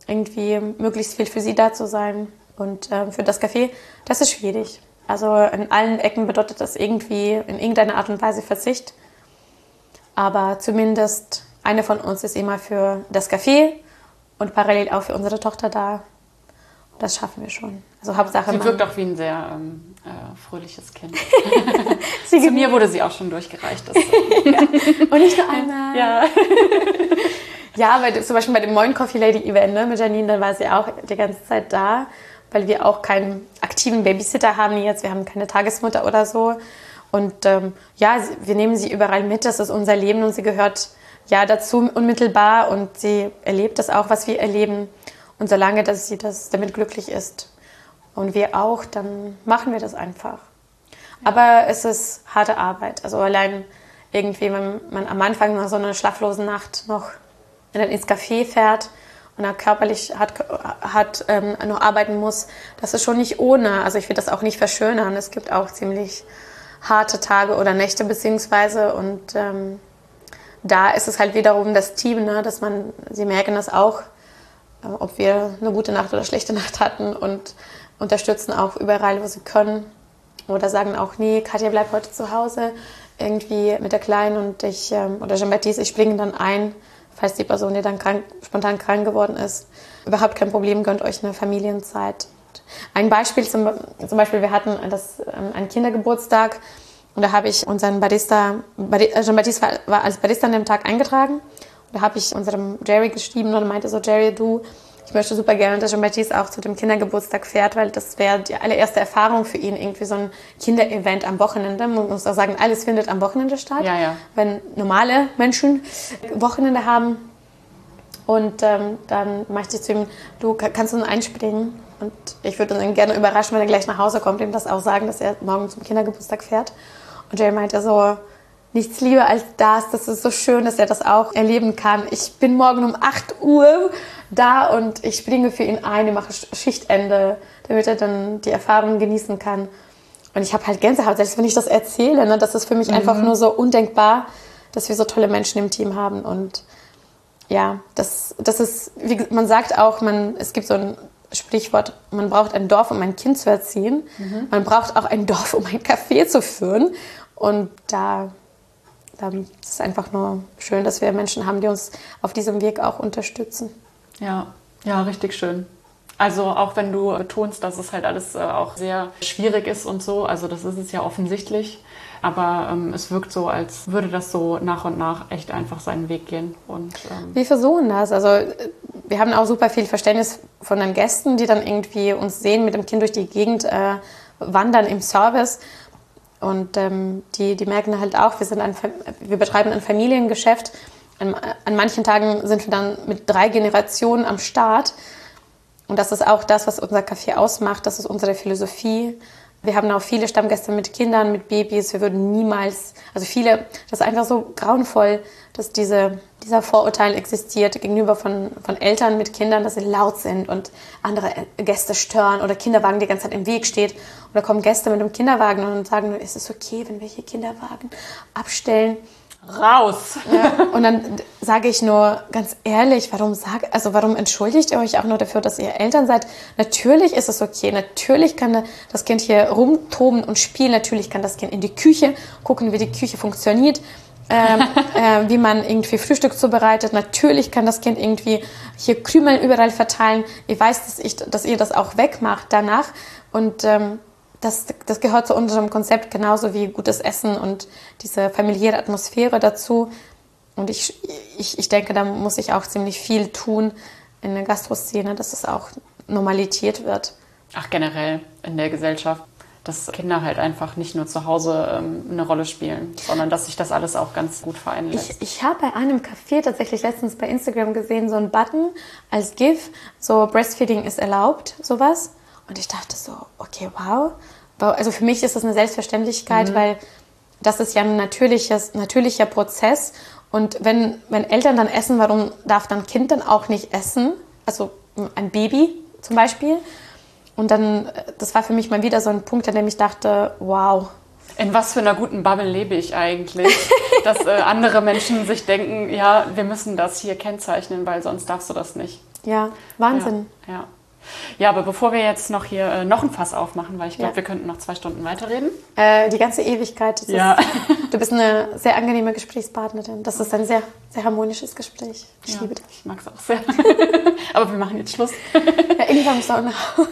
irgendwie möglichst viel für sie da zu sein. Und äh, für das Café, das ist schwierig. Also in allen Ecken bedeutet das irgendwie in irgendeiner Art und Weise Verzicht. Aber zumindest eine von uns ist immer für das Café und parallel auch für unsere Tochter da. Das schaffen wir schon. Also Hauptsache. Sie wirkt auch wie ein sehr ähm, äh, fröhliches Kind. [laughs] Zu mir wurde sie auch schon durchgereicht. Das, [laughs] ja. Und nicht nur einmal. Ja. [laughs] ja, weil zum Beispiel bei dem Moin Coffee Lady Event ne, mit Janine, dann war sie auch die ganze Zeit da weil wir auch keinen aktiven Babysitter haben jetzt. Wir haben keine Tagesmutter oder so. Und ähm, ja, wir nehmen sie überall mit. Das ist unser Leben und sie gehört ja dazu unmittelbar und sie erlebt das auch, was wir erleben. Und solange dass sie das damit glücklich ist und wir auch, dann machen wir das einfach. Aber es ist harte Arbeit. Also allein irgendwie, wenn man am Anfang nach so einer schlaflosen Nacht noch ins Café fährt und er körperlich hat, hat ähm, noch arbeiten muss, das ist schon nicht ohne. Also ich will das auch nicht verschönern. Es gibt auch ziemlich harte Tage oder Nächte beziehungsweise und ähm, da ist es halt wiederum das Team, ne, dass man, sie merken das auch, äh, ob wir eine gute Nacht oder schlechte [laughs] Nacht hatten und unterstützen auch überall, wo sie können. Oder sagen auch, nee, Katja bleibt heute zu Hause irgendwie mit der Kleinen und ich, ähm, oder Jean-Baptiste, ich springe dann ein falls die Person, die dann krank, spontan krank geworden ist, überhaupt kein Problem, gönnt euch eine Familienzeit. Ein Beispiel zum, zum Beispiel, wir hatten das, ähm, einen Kindergeburtstag und da habe ich unseren Barista, äh, Jean-Baptiste war, war als Barista an dem Tag eingetragen Da habe ich unserem Jerry geschrieben und meinte so, Jerry, du, ich möchte super gerne, dass Jean-Baptiste auch zu dem Kindergeburtstag fährt, weil das wäre die allererste Erfahrung für ihn, irgendwie so ein Kinderevent am Wochenende. Man muss auch sagen, alles findet am Wochenende statt. Ja, ja. Wenn normale Menschen Wochenende haben. Und ähm, dann meinte ich zu ihm, du kannst uns einspringen. Und ich würde ihn gerne überraschen, wenn er gleich nach Hause kommt, ihm das auch sagen, dass er morgen zum Kindergeburtstag fährt. Und Jerry meinte so, nichts lieber als das. Das ist so schön, dass er das auch erleben kann. Ich bin morgen um 8 Uhr da und ich springe für ihn ein, ich mache Schichtende, damit er dann die Erfahrung genießen kann. Und ich habe halt Gänsehaut, selbst wenn ich das erzähle. Ne, das ist für mich mhm. einfach nur so undenkbar, dass wir so tolle Menschen im Team haben. Und ja, das, das ist, wie man sagt auch, man, es gibt so ein Sprichwort, man braucht ein Dorf, um ein Kind zu erziehen. Mhm. Man braucht auch ein [laughs] Dorf, um ein Café zu führen. Und da es ist einfach nur schön, dass wir Menschen haben, die uns auf diesem Weg auch unterstützen. Ja, ja, richtig schön. Also auch wenn du betonst, dass es halt alles äh, auch sehr schwierig ist und so, also das ist es ja offensichtlich, aber ähm, es wirkt so, als würde das so nach und nach echt einfach seinen Weg gehen. Und, ähm wir versuchen das. Also wir haben auch super viel Verständnis von den Gästen, die dann irgendwie uns sehen mit dem Kind durch die Gegend äh, wandern im Service und ähm, die, die merken halt auch, wir, sind ein, wir betreiben ein Familiengeschäft. An, an manchen Tagen sind wir dann mit drei Generationen am Start. Und das ist auch das, was unser Café ausmacht. Das ist unsere Philosophie. Wir haben auch viele Stammgäste mit Kindern, mit Babys. Wir würden niemals, also viele, das ist einfach so grauenvoll, dass diese, dieser Vorurteil existiert gegenüber von, von Eltern mit Kindern, dass sie laut sind und andere Gäste stören oder Kinderwagen die ganze Zeit im Weg steht. Oder kommen Gäste mit einem Kinderwagen und sagen, ist es okay, wenn wir hier Kinderwagen abstellen? Raus. Ja, und dann sage ich nur ganz ehrlich, warum sag, also warum entschuldigt ihr euch auch nur dafür, dass ihr Eltern seid? Natürlich ist es okay. Natürlich kann das Kind hier rumtoben und spielen. Natürlich kann das Kind in die Küche gucken, wie die Küche funktioniert. ähm, [laughs] äh, wie man irgendwie Frühstück zubereitet. Natürlich kann das Kind irgendwie hier Krümel überall verteilen. Ich weiß, dass, ich, dass ihr das auch wegmacht danach. Und ähm, das, das gehört zu unserem Konzept genauso wie gutes Essen und diese familiäre Atmosphäre dazu. Und ich, ich, ich denke, da muss ich auch ziemlich viel tun in der Gastroszene, dass es auch normalitiert wird. Ach, generell in der Gesellschaft, dass Kinder halt einfach nicht nur zu Hause ähm, eine Rolle spielen, sondern dass sich das alles auch ganz gut vereinen lässt. Ich, ich habe bei einem Café tatsächlich letztens bei Instagram gesehen, so ein Button als GIF, so Breastfeeding ist erlaubt, sowas. Und ich dachte so, okay, wow. Also für mich ist das eine Selbstverständlichkeit, mhm. weil das ist ja ein natürliches, natürlicher Prozess. Und wenn, wenn Eltern dann essen, warum darf dann Kind dann auch nicht essen? Also ein Baby zum Beispiel. Und dann, das war für mich mal wieder so ein Punkt, an dem ich dachte, wow. In was für einer guten Bubble lebe ich eigentlich, [laughs] dass äh, andere Menschen sich denken, ja, wir müssen das hier kennzeichnen, weil sonst darfst du das nicht. Ja, Wahnsinn. ja. ja. Ja, aber bevor wir jetzt noch hier äh, noch ein Fass aufmachen, weil ich glaube, ja. wir könnten noch zwei Stunden weiterreden. Äh, die ganze Ewigkeit. Ja. Ist, [laughs] du bist eine sehr angenehme Gesprächspartnerin. Das ist ein sehr, sehr harmonisches Gespräch. Ich ja, liebe dich. Ich mag es auch sehr. [laughs] aber wir machen jetzt Schluss. [laughs] ja, irgendwann muss auch nach Hause.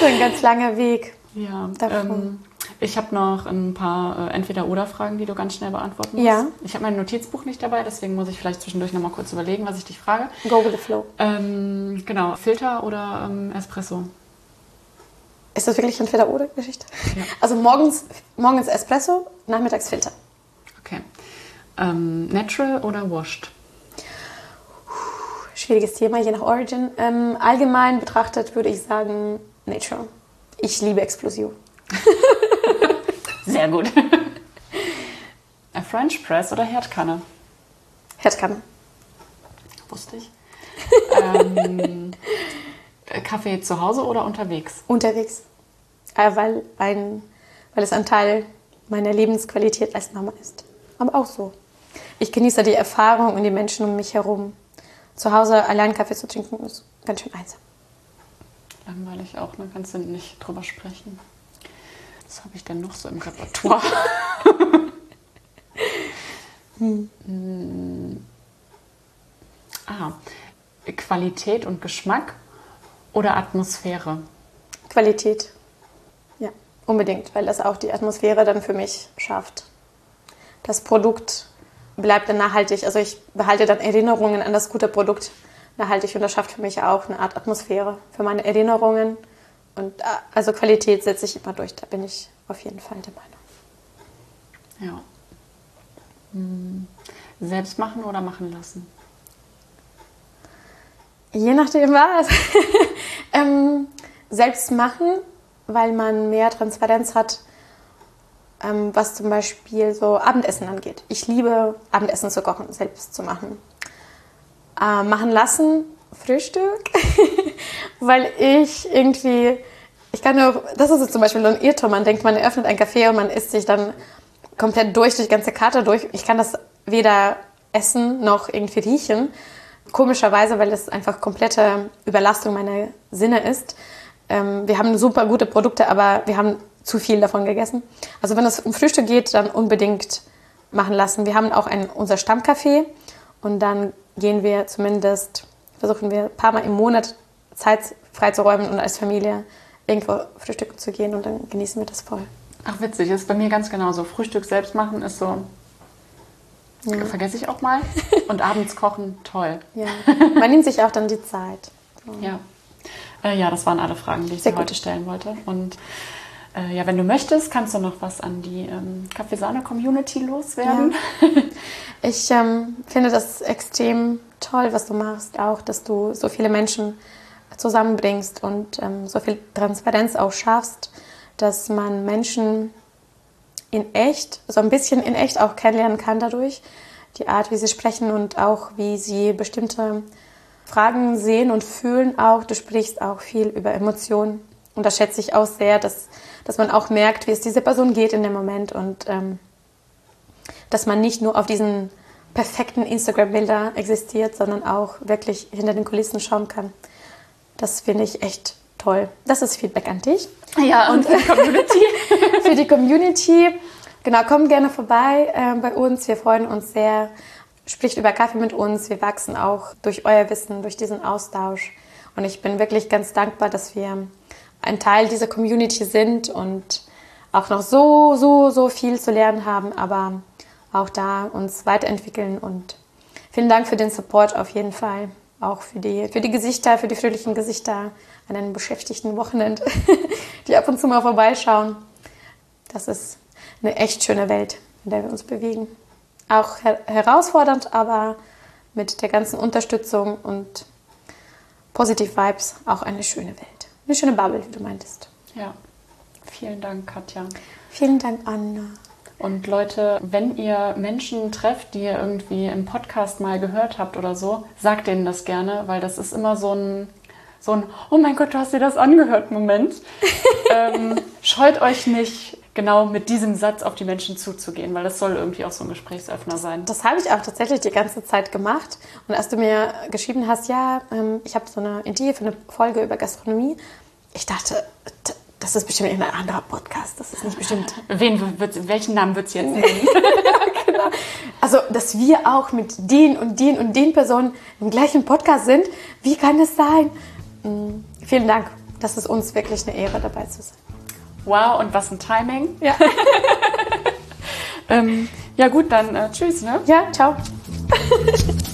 so ein ganz langer Weg. Ja. Ähm, ich habe noch ein paar äh, Entweder-Oder-Fragen, die du ganz schnell beantworten musst. Ja. Ich habe mein Notizbuch nicht dabei, deswegen muss ich vielleicht zwischendurch noch mal kurz überlegen, was ich dich frage. Go with the flow. Ähm, genau, Filter oder ähm, Espresso? Ist das wirklich Entweder-Oder-Geschichte? Ja. [laughs] Also morgens, morgens Espresso, nachmittags Filter. Okay. Ähm, natural oder washed? Schwieriges Thema, je nach Origin. Ähm, allgemein betrachtet würde ich sagen Natural. Ich liebe Explosion. [laughs] Sehr gut. [laughs] French Press oder Herdkanne? Herdkanne. Wusste ich. ähm, [laughs] Kaffee zu Hause oder unterwegs? Unterwegs. Äh, weil, ein, weil es ein Teil meiner Lebensqualität als Mama ist. Aber auch so. Ich genieße die Erfahrung und die Menschen um mich herum. Zu Hause allein Kaffee zu trinken ist ganz schön einsam. Langweilig auch, ne? Kannst du nicht drüber sprechen. Was habe ich denn noch so im Repertoire? [laughs] hm. Ah, Qualität und Geschmack oder Atmosphäre? Qualität. Ja, unbedingt, weil das auch die Atmosphäre dann für mich schafft. Das Produkt bleibt dann nachhaltig. Also ich behalte dann Erinnerungen an das gute Produkt nachhaltig und das schafft für mich auch eine Art Atmosphäre für meine Erinnerungen. Und äh, also Qualität setze ich immer durch, da bin ich auf jeden Fall der Meinung. Ja. Hm. Selbst machen oder machen lassen? Je nachdem was. [laughs] ähm, selbst machen, weil man mehr Transparenz hat, ähm, was zum Beispiel so Abendessen angeht. Ich liebe Abendessen zu kochen, selbst zu machen. Äh, machen lassen, Frühstück, [laughs] weil ich irgendwie, ich kann nur, das ist zum Beispiel ein Irrtum, man denkt, man öffnet ein Café und man isst sich dann komplett durch, durch die ganze Karte durch. Ich kann das weder essen noch irgendwie riechen. Komischerweise, weil es einfach komplette Überlastung meiner Sinne ist. Ähm, wir haben super gute Produkte, aber wir haben zu viel davon gegessen. Also wenn es um Frühstück geht, dann unbedingt machen lassen. Wir haben auch ein, unser Stammcafé und dann gehen wir zumindest, versuchen wir ein paar Mal im Monat Zeit freizuräumen und als Familie irgendwo frühstücken zu gehen und dann genießen wir das voll. Ach witzig, ist bei mir ganz genauso. Frühstück selbst machen ist so, ja. vergesse ich auch mal. [laughs] Und abends kochen, toll. Ja, [laughs] man nimmt sich auch dann die Zeit. So. Ja. Äh, ja, das waren alle Fragen, die ich dir heute stellen wollte. Und äh, ja, wenn du möchtest, kannst du noch was an die ähm, Kaffeesahne-Community loswerden. Ja. [laughs] Ich ähm, finde das extrem toll, was du machst, auch, dass du so viele Menschen zusammenbringst und ähm, so viel Transparenz auch schaffst, dass man Menschen in echt, so ein bisschen in echt auch kennenlernen kann dadurch. Die Art, wie sie sprechen und auch wie sie bestimmte Fragen sehen und fühlen auch. Du sprichst auch viel über Emotionen. Und das schätze ich auch sehr, dass, dass man auch merkt, wie es dieser Person geht in dem Moment und ähm, dass man nicht nur auf diesen perfekten Instagram-Bilder existiert, sondern auch wirklich hinter den Kulissen schauen kann. Das finde ich echt toll. Das ist Feedback an dich. Ja, und, und für die Community. [laughs] für die Community. Genau, komm gerne vorbei äh, bei uns. Wir freuen uns sehr. Spricht über Kaffee mit uns. Wir wachsen auch durch euer Wissen, durch diesen Austausch. Und ich bin wirklich ganz dankbar, dass wir ein Teil dieser Community sind und auch noch so, so, so viel zu lernen haben, aber auch da uns weiterentwickeln. Und vielen Dank für den Support auf jeden Fall. Auch für die, für die Gesichter, für die fröhlichen Gesichter an einem beschäftigten Wochenende, [laughs] die ab und zu mal vorbeischauen. Das ist eine echt schöne Welt, in der wir uns bewegen. Auch her herausfordernd, aber mit der ganzen Unterstützung und Positive Vibes auch eine schöne Welt. Eine schöne Bubble, wie du meintest. Ja. Vielen Dank, Katja. Vielen Dank, Anna. Und Leute, wenn ihr Menschen trefft, die ihr irgendwie im Podcast mal gehört habt oder so, sagt denen das gerne, weil das ist immer so ein, so ein Oh mein Gott, du hast dir das angehört Moment. [laughs] ähm, scheut euch nicht, genau mit diesem Satz auf die Menschen zuzugehen, weil das soll irgendwie auch so ein Gesprächsöffner sein. Das, das habe ich auch tatsächlich die ganze Zeit gemacht. Und als du mir geschrieben hast, ja, ähm, ich habe so eine Idee für eine Folge über Gastronomie, ich dachte, das ist bestimmt ein anderer Podcast. Das ist nicht bestimmt. Wen wird, welchen Namen wird es jetzt nennen? [laughs] genau. Also, dass wir auch mit den und den und den Personen im gleichen Podcast sind, wie kann es sein? Mhm. Vielen Dank. Das ist uns wirklich eine Ehre, dabei zu sein. Wow, und was ein Timing. Ja. [laughs] ähm, ja, gut, dann äh, tschüss. Ne? Ja, ciao. [laughs]